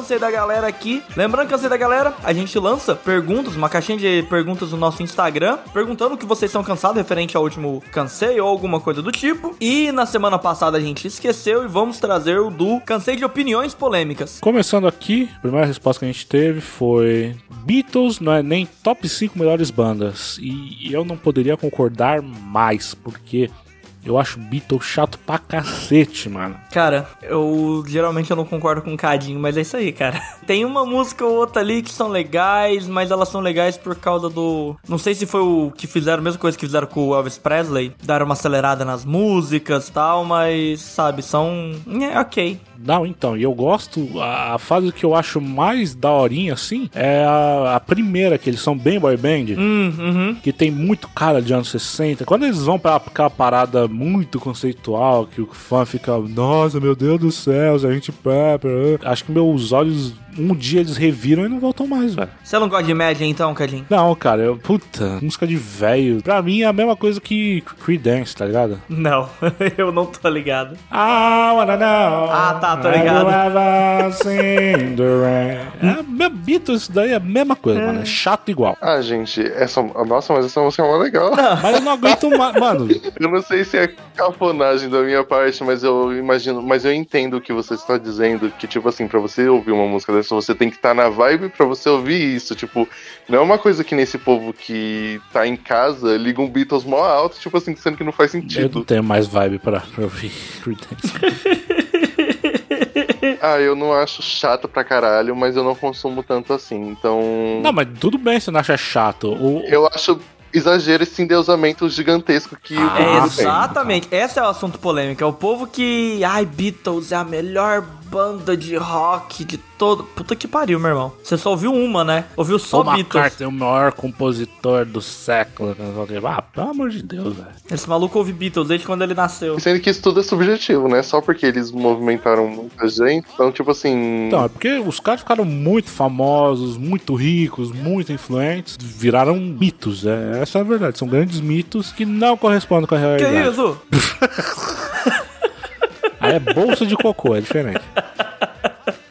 Cansei da Galera aqui. Lembrando Cansei da Galera, a gente lança perguntas, uma caixinha de perguntas no nosso Instagram, perguntando o que vocês são cansados referente ao último Cansei ou alguma coisa do tipo. E na semana passada a gente esqueceu e vamos trazer o do Cansei de Opiniões Polêmicas. Começando aqui, a primeira resposta que a gente teve foi: Beatles não é nem top 5 melhores bandas. E eu não poderia concordar mais, porque eu acho Beatles chato pra cacete, mano. Cara, eu geralmente eu não concordo com o Cadinho, mas é isso aí, cara. Tem uma música ou outra ali que são legais, mas elas são legais por causa do. Não sei se foi o que fizeram, a mesma coisa que fizeram com o Elvis Presley, deram uma acelerada nas músicas e tal, mas, sabe, são. É ok. Não, então, e eu gosto, a, a fase que eu acho mais daorinha, assim, é a, a primeira, que eles são bem boy band, Hum, uhum. que tem muito cara de anos 60. Quando eles vão pra aquela parada muito conceitual, que o fã fica, nossa, meu Deus do céu, a gente Pepper. Acho que meus olhos, um dia eles reviram e não voltam mais, velho. Você não gosta de média então, Cadinho? Não, cara, eu, puta, música de velho. Pra mim é a mesma coisa que Creedence, tá ligado? Não, eu não tô ligado. I wanna know. Ah, tá, tô ligado. É, meu Beatles, isso daí é a mesma coisa, mano. É chato igual. Ah, gente, essa. Nossa, mas essa música é uma legal. Mas eu não aguento mais. Mano, Eu não sei se é cafonagem da minha parte, mas eu imagino, mas eu entendo o que você está dizendo, que tipo assim, pra você ouvir uma música dessa, você tem que estar na vibe pra você ouvir isso, tipo, não é uma coisa que nesse povo que tá em casa liga um Beatles mó alto, tipo assim, sendo que não faz eu não sentido. tenho mais vibe pra, pra ouvir. Ah, eu não acho chato pra caralho, mas eu não consumo tanto assim, então Não, mas tudo bem se não acha chato. O, eu acho exagero esse endeusamento gigantesco que o Ah, É, povo tem. exatamente. Esse é o assunto polêmico. É o povo que. Ai, Beatles é a melhor banda de rock de todo. Puta que pariu, meu irmão. Você só ouviu uma, né? Ouviu só Paul Beatles. McCartney é o maior compositor do século. Ah, pelo amor de Deus, velho. Esse maluco ouve Beatles desde quando ele nasceu. Sendo que isso tudo é subjetivo, né? Só porque eles movimentaram muita gente. Então, tipo assim. Então, é porque os caras ficaram muito famosos, muito ricos, muito influentes, viraram mitos. É, essa é a verdade. São grandes mitos que não correspondem com a Que realidade. isso? É bolsa de cocô, é diferente.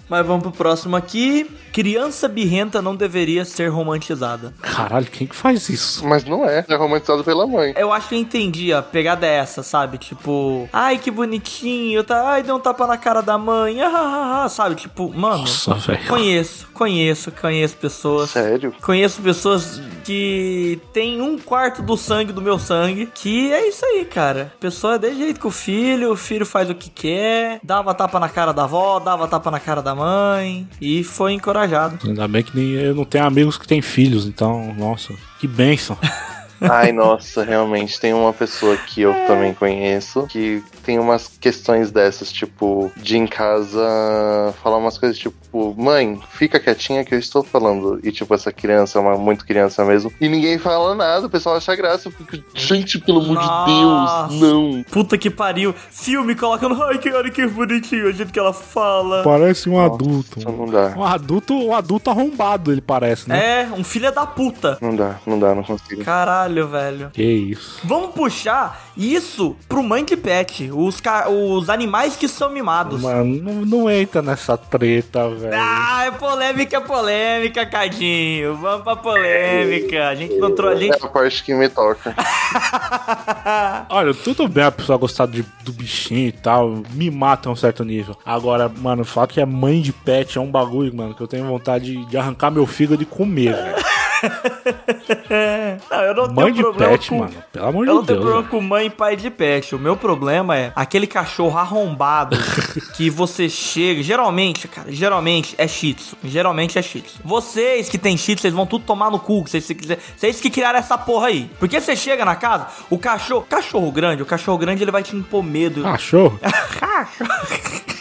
Mas vamos pro próximo aqui. Criança birrenta não deveria ser romantizada. Caralho, quem que faz isso? Mas não é. É romantizado pela mãe. Eu acho que eu entendi a pegada é essa, sabe? Tipo, ai que bonitinho, tá? Ai, deu um tapa na cara da mãe, ah, ah, ah, sabe? Tipo, mano, Nossa, velho. conheço, conheço, conheço pessoas. Sério? Conheço pessoas que tem um quarto do sangue do meu sangue, que é isso aí, cara. A pessoa é de jeito com o filho, o filho faz o que quer, dava tapa na cara da avó, dava tapa na cara da mãe, e foi encorajado. Ainda bem que nem, eu não tenho amigos que têm filhos, então, nossa, que bênção. Ai, nossa, realmente. Tem uma pessoa que eu também conheço que tem umas questões dessas, tipo, de em casa falar umas coisas tipo, mãe, fica quietinha que eu estou falando. E, tipo, essa criança é uma muito criança mesmo. E ninguém fala nada, o pessoal acha graça. Eu fico, gente, pelo amor Nossa. de Deus, não. Puta que pariu. Filme colocando, ai, que olha que bonitinho, o jeito que ela fala. Parece um adulto. Isso não dá. Um adulto, um adulto arrombado, ele parece, né? É, um filho da puta. Não dá, não dá, não consigo. Caralho, velho. Que isso. Vamos puxar isso pro mãe de pet. Os, ca- os animais que são mimados. Mano, não, não entra nessa treta, velho. Ah, é polêmica, é polêmica, Cadinho. Vamos pra polêmica. A gente não trouxe. A É gente... a parte que me toca. Olha, tudo bem a pessoa gostar de- do bichinho e tal, me mata a um certo nível. Agora, mano, falar que é mãe de pet é um bagulho, mano, que eu tenho vontade de arrancar meu fígado e comer, velho. Não, eu não Mãe tenho de problema pet, com... mano. Pelo amor Eu não de tenho Deus. problema velho. com mãe e pai de pet. O meu problema é aquele cachorro arrombado que você chega. Geralmente, cara, geralmente é shih tzu. Geralmente é shih tzu. Vocês que tem shih tzu, vocês vão tudo tomar no cu. Vocês, vocês que criaram essa porra aí. Porque você chega na casa, o cachorro. Cachorro grande, o cachorro grande ele vai te impor medo. Cachorro? Cachorro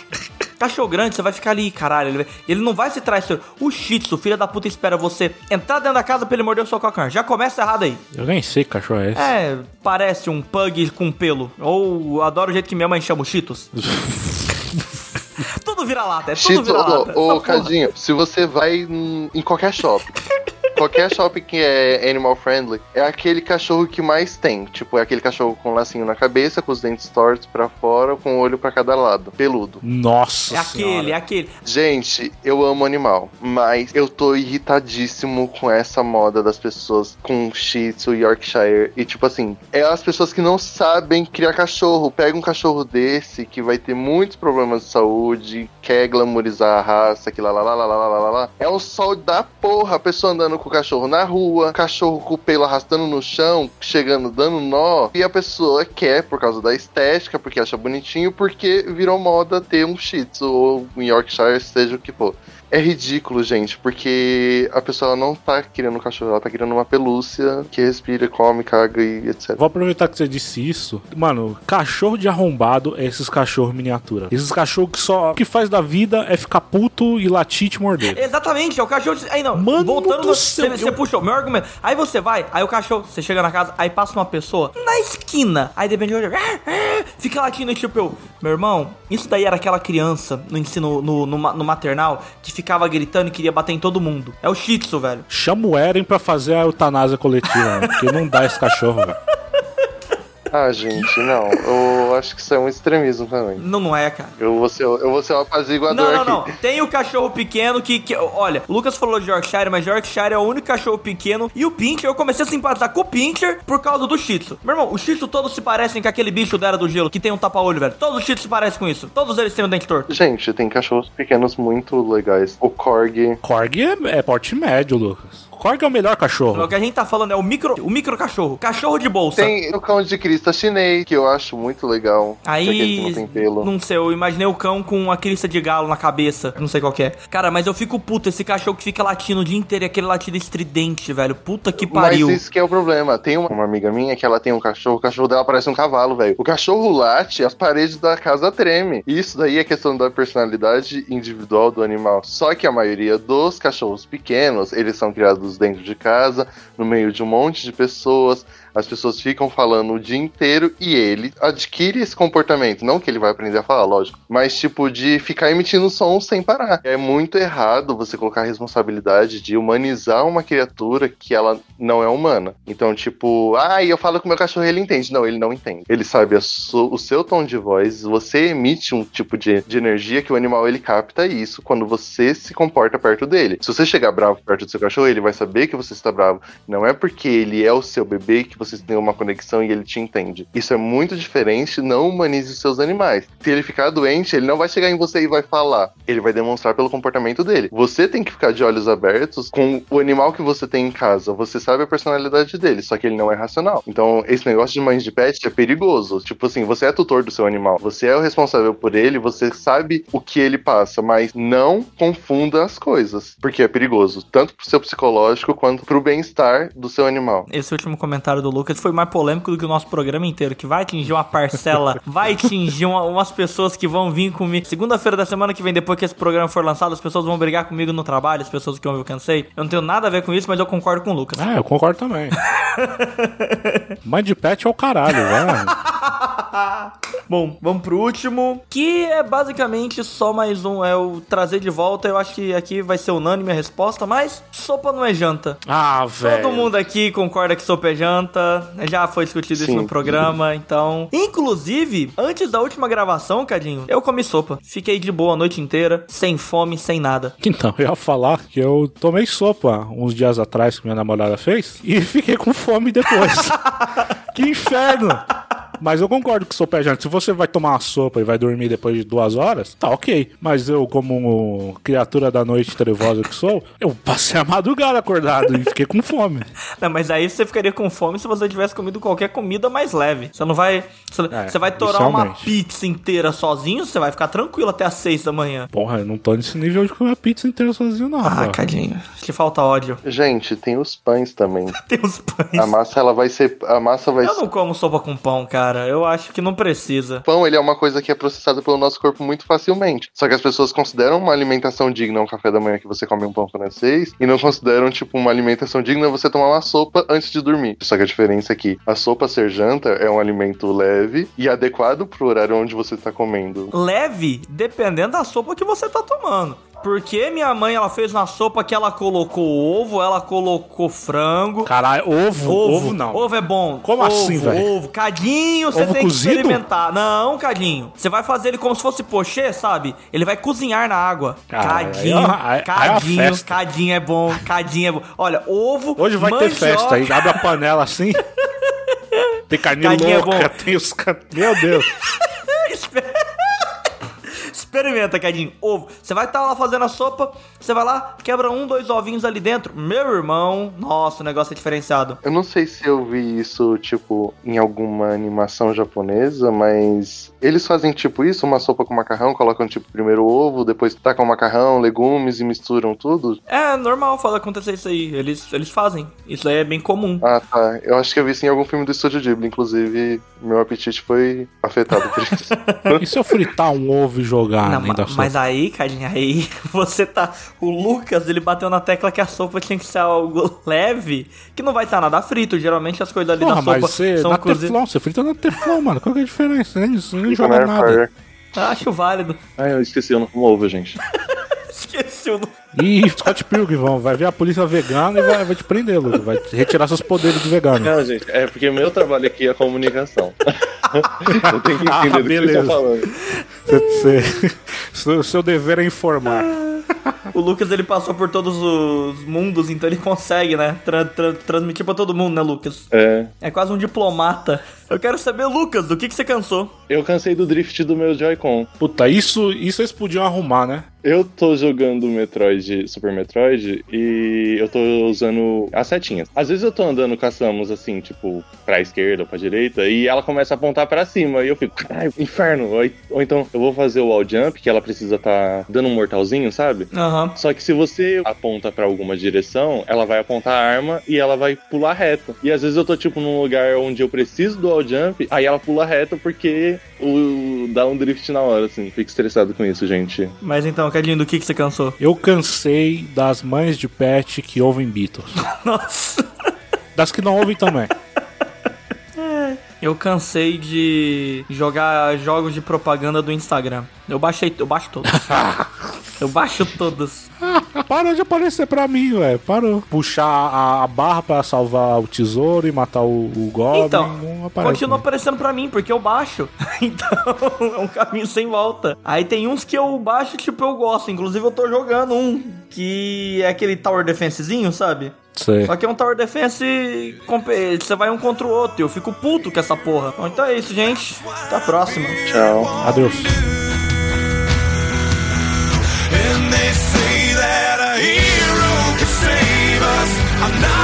grande, você vai ficar ali, caralho. Ele, ele não vai se traicionar. O Shih Tzu, filho da puta, espera você entrar dentro da casa pra ele morder o seu calcanhar. Já começa errado aí. Eu nem sei que cachorro é esse. É, parece um pug com pelo. Ou adoro o jeito que minha mãe chama o Cheetos. tudo vira lata, é tudo Cheetos, vira lata. ô, ô, Cadinho, se você vai em, em qualquer shopping, qualquer shopping que é animal friendly é aquele cachorro que mais tem. Tipo, é aquele cachorro com um lacinho na cabeça, com os dentes tortos para fora, com o um olho para cada lado, peludo. Nossa! É senhora. aquele, é aquele. Gente, eu amo animal, mas eu tô irritadíssimo com essa moda das pessoas com Shih Tzu, Yorkshire e tipo assim, é as pessoas que não sabem criar cachorro. Pega um cachorro desse que vai ter muitos problemas de saúde, quer glamorizar a raça, que lá lá lá lá lá lá lá. É um sol da porra a pessoa andando com o cachorro na rua, cachorro com o pelo arrastando no chão, chegando dando nó, e a pessoa quer por causa da estética, porque acha bonitinho, porque virou moda ter um Shih Tzu ou um Yorkshire, seja o que for. É ridículo, gente, porque a pessoa não tá querendo um cachorro, ela tá querendo uma pelúcia que respira, come, caga e etc. Vou aproveitar que você disse isso. Mano, cachorro de arrombado é esses cachorros miniatura. Esses cachorros que só o que faz da vida é ficar puto e latir e te morder. Exatamente, é o cachorro. Aí não, Mano voltando do no. céu, Você, você eu- puxou, meu argumento. Aí você vai, aí o cachorro, você chega na casa, aí passa uma pessoa na esquina. Aí depende de onde. Fica latindo e tipo, eu, meu irmão, isso daí era aquela criança no ensino, no, no, no maternal, que ficava gritando e queria bater em todo mundo. É o Shih Tzu, velho. Chama o Eren pra fazer a eutanásia coletiva, mano, porque não dá esse cachorro, velho. Ah, gente, não. Eu acho que isso é um extremismo também. Não, não é, cara. Eu vou ser, eu vou ser o apaziguador Não, não, aqui. não. Tem o cachorro pequeno que, que- Olha, o Lucas falou de Yorkshire, mas Yorkshire é o único cachorro pequeno. E o Pinscher, eu comecei a simpatizar com o Pinscher por causa do Shih Tzu. Meu irmão, os Shih Tzu todos se parecem com aquele bicho da Era do Gelo, que tem um tapa-olho, velho. Todos os Shih Tzu se parecem com isso. Todos eles têm um dente torto. Gente, tem cachorros pequenos muito legais. O Korg. Korg é, é porte médio, Lucas. Korg é o melhor O cachorro. que a gente tá falando é o micro, o micro cachorro. Cachorro de bolsa. Tem o cão de crista chinês, que eu acho muito legal. Aí, não tem pelo. não sei, eu imaginei o cão com a crista de galo na cabeça, não sei qual que é. Cara, mas eu fico puto, esse cachorro que fica latindo o dia inteiro e aquele latido estridente, velho. Puta que pariu. Mas isso que é o problema. Tem uma, uma amiga minha que ela tem um cachorro, o cachorro dela parece um cavalo, velho. O cachorro late, as paredes da casa treme. Isso daí é questão da personalidade individual do animal. Só que a maioria dos cachorros pequenos, eles são criados dentro de casa, no meio de um monte de pessoas. As pessoas ficam falando o dia inteiro e ele adquire esse comportamento. Não que ele vai aprender a falar, lógico. Mas, tipo, de ficar emitindo sons sem parar. É muito errado você colocar a responsabilidade de humanizar uma criatura que ela não é humana. Então, tipo, ah, eu falo com meu cachorro e ele entende. Não, ele não entende. Ele sabe o seu tom de voz, você emite um tipo de, de energia que o animal ele capta isso quando você se comporta perto dele. Se você chegar bravo perto do seu cachorro, ele vai saber que você está bravo. Não é porque ele é o seu bebê que vocês têm uma conexão e ele te entende. Isso é muito diferente, não humanize seus animais. Se ele ficar doente, ele não vai chegar em você e vai falar. Ele vai demonstrar pelo comportamento dele. Você tem que ficar de olhos abertos com o animal que você tem em casa. Você sabe a personalidade dele, só que ele não é racional. Então, esse negócio de mães de pet é perigoso. Tipo assim, você é tutor do seu animal, você é o responsável por ele, você sabe o que ele passa, mas não confunda as coisas, porque é perigoso, tanto pro seu psicológico quanto pro bem-estar do seu animal. Esse último comentário do Lucas foi mais polêmico do que o nosso programa inteiro, que vai atingir uma parcela, vai atingir uma- umas pessoas que vão vir comigo. Segunda-feira da semana que vem, depois que esse programa for lançado, as pessoas vão brigar comigo no trabalho, as pessoas que eu cansei. Eu não tenho nada a ver com isso, mas eu concordo com o Lucas. Ah, eu concordo também. Mãe de pet é o caralho, velho. Bom, vamos pro último, que é basicamente só mais um, é o trazer de volta. Eu acho que aqui vai ser unânime a resposta, mas sopa não é janta. Ah, velho. Todo mundo aqui concorda que sopa é janta. Já foi discutido isso Sim. no programa, então. Inclusive, antes da última gravação, Cadinho, eu comi sopa. Fiquei de boa a noite inteira, sem fome, sem nada. Então, eu ia falar que eu tomei sopa uns dias atrás que minha namorada fez e fiquei com fome depois. que inferno! Mas eu concordo que sopa janta. Se você vai tomar uma sopa e vai dormir depois de duas horas, tá ok. Mas eu, como criatura da noite trevosa que sou, eu passei a madrugada acordado e fiquei com fome. Não, mas aí você ficaria com fome se você tivesse comido qualquer comida mais leve. Você não vai. Você, É, você vai torar uma pizza inteira sozinho, você vai ficar tranquilo até as seis da manhã. Porra, eu não tô nesse nível de comer pizza inteira sozinho, não. Ah. Cadinho. Te falta ódio. Gente, tem os pães também. Tem os pães. A massa, ela vai ser. A massa vai Eu ser. não como sopa com pão, cara. Eu acho que não precisa. pão, ele é uma coisa que é processada pelo nosso corpo muito facilmente. Só que as pessoas consideram uma alimentação digna um café da manhã que você come um pão francês e não consideram, tipo, uma alimentação digna você tomar uma sopa antes de dormir. Só que a diferença é que a sopa ser janta é um alimento leve e adequado pro horário onde você tá comendo. Leve, dependendo da sopa que você tá tomando. Porque minha mãe, ela fez uma sopa que ela colocou ovo, ela colocou frango. Caralho, ovo, ovo, não. Ovo é bom. Como ovo, assim, velho? Ovo. Cadinho, você Ovo tem cozido? que experimentar. Não, Cadinho. Você vai fazer ele como se fosse pochê, sabe? Ele vai cozinhar na água. Caralho, cadinho, aí é aí- é cadinho, cadinho é bom, cadinho é bom. Olha, ovo, Hoje vai ter mandioca- festa aí, abre a panela assim. Tem carninha Carninha é louca, bom. tem os. Meu Deus. Experimenta, Cadinho. Ovo. Você vai estar lá fazendo a sopa, você vai lá, quebra um, dois ovinhos ali dentro. Meu irmão, nossa, o negócio é diferenciado. Eu não sei se eu vi isso, tipo, em alguma animação japonesa, mas eles fazem tipo isso, uma sopa com macarrão, colocam tipo primeiro o ovo, depois tacam macarrão, legumes e misturam tudo. É normal fazer acontecer isso aí. Eles, eles fazem. Isso aí é bem comum. Ah, tá. Eu acho que eu vi isso em algum filme do Estúdio Ghibli, inclusive meu apetite foi afetado por isso. E se eu fritar um ovo e jogar Não, dentro ma- da sopa? mas aí, Cadinho, aí você tá. O Lucas, ele bateu na tecla que a sopa tinha que ser algo leve, que não vai estar nada frito. Geralmente as coisas ali Porra, da sopa mas você, são na cozidas. Teflon, você frita na Teflon, mano. Qual que é a diferença? Nem, você nem joga na nada. airfryer. Acho válido. Ah, eu esqueci, eu não como ovo, gente. Esqueci o nome. Ih, Scott Pilgrim, vão. Vai vir a polícia vegana e vai, vai te prender, Lucas. Vai retirar seus poderes de vegano. Não, gente, é porque meu trabalho aqui é comunicação. eu tenho que Ah, entender do que eu beleza. tô falando. Você, você- seu, seu dever é informar. O Lucas, ele passou por todos os mundos, então ele consegue, né? Tra- tra- transmitir pra todo mundo, né, Lucas? É, É quase um diplomata. Eu quero saber, Lucas, do que, que você cansou? eu cansei do drift do meu Joy-Con. Puta, isso, isso eles podiam arrumar, né? Eu tô jogando Metroid, Super Metroid, e eu tô usando as setinhas. Às vezes eu tô andando com a Samus, assim, tipo, pra esquerda ou pra direita, e ela começa a apontar pra cima, e eu fico, caralho, inferno! Ou, ou então eu vou fazer o wall jump, que ela precisa tá dando um mortalzinho, sabe? Aham. Só que se você aponta pra alguma direção, ela vai apontar a arma e ela vai pular reto. E às vezes eu tô, tipo, num lugar onde eu preciso do wall jump, aí ela pula reto porque o dá um drift na hora, assim. Fico estressado com isso, gente. Mas então, Cadinho, do que, que você cansou? Eu cansei das mães de pet que ouvem Beatles. Nossa. Das que não ouvem também. Eu cansei de jogar jogos de propaganda do Instagram. Eu baixei, eu baixo todos. eu baixo todos. Parou de aparecer pra mim, velho. Parou. Puxar a, a barra pra salvar o tesouro e matar o, o Goblin. Então, aparece. continua né? aparecendo pra mim, porque eu baixo. Então, é um caminho sem volta. Aí tem uns que eu baixo e, tipo, eu gosto. Inclusive, eu tô jogando um que é aquele Tower Defensezinho, sabe? Sei. Só que é um Tower Defense. Você vai um contra o outro. Eu fico puto com essa porra. Bom, então é isso, gente. Até a próxima. Tchau. Adeus. And they say that a hero can save us. I'm not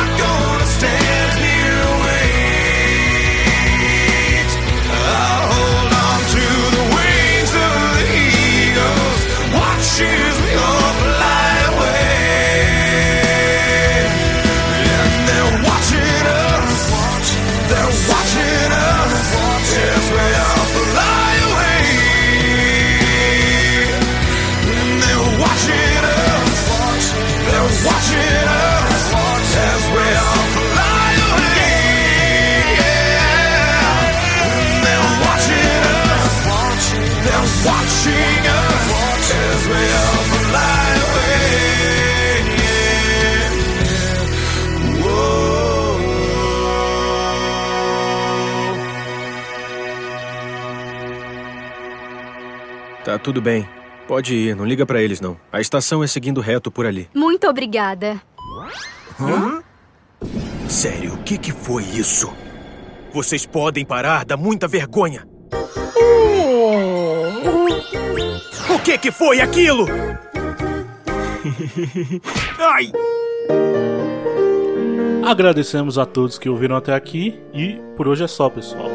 Tá tudo bem. Pode ir, não liga pra eles não. A estação é seguindo reto por ali. Muito obrigada. Sério, o que que foi isso? Vocês podem parar, dá muita vergonha. O que que foi aquilo? Ai! Agradecemos a todos que ouviram até aqui e por hoje é só, pessoal.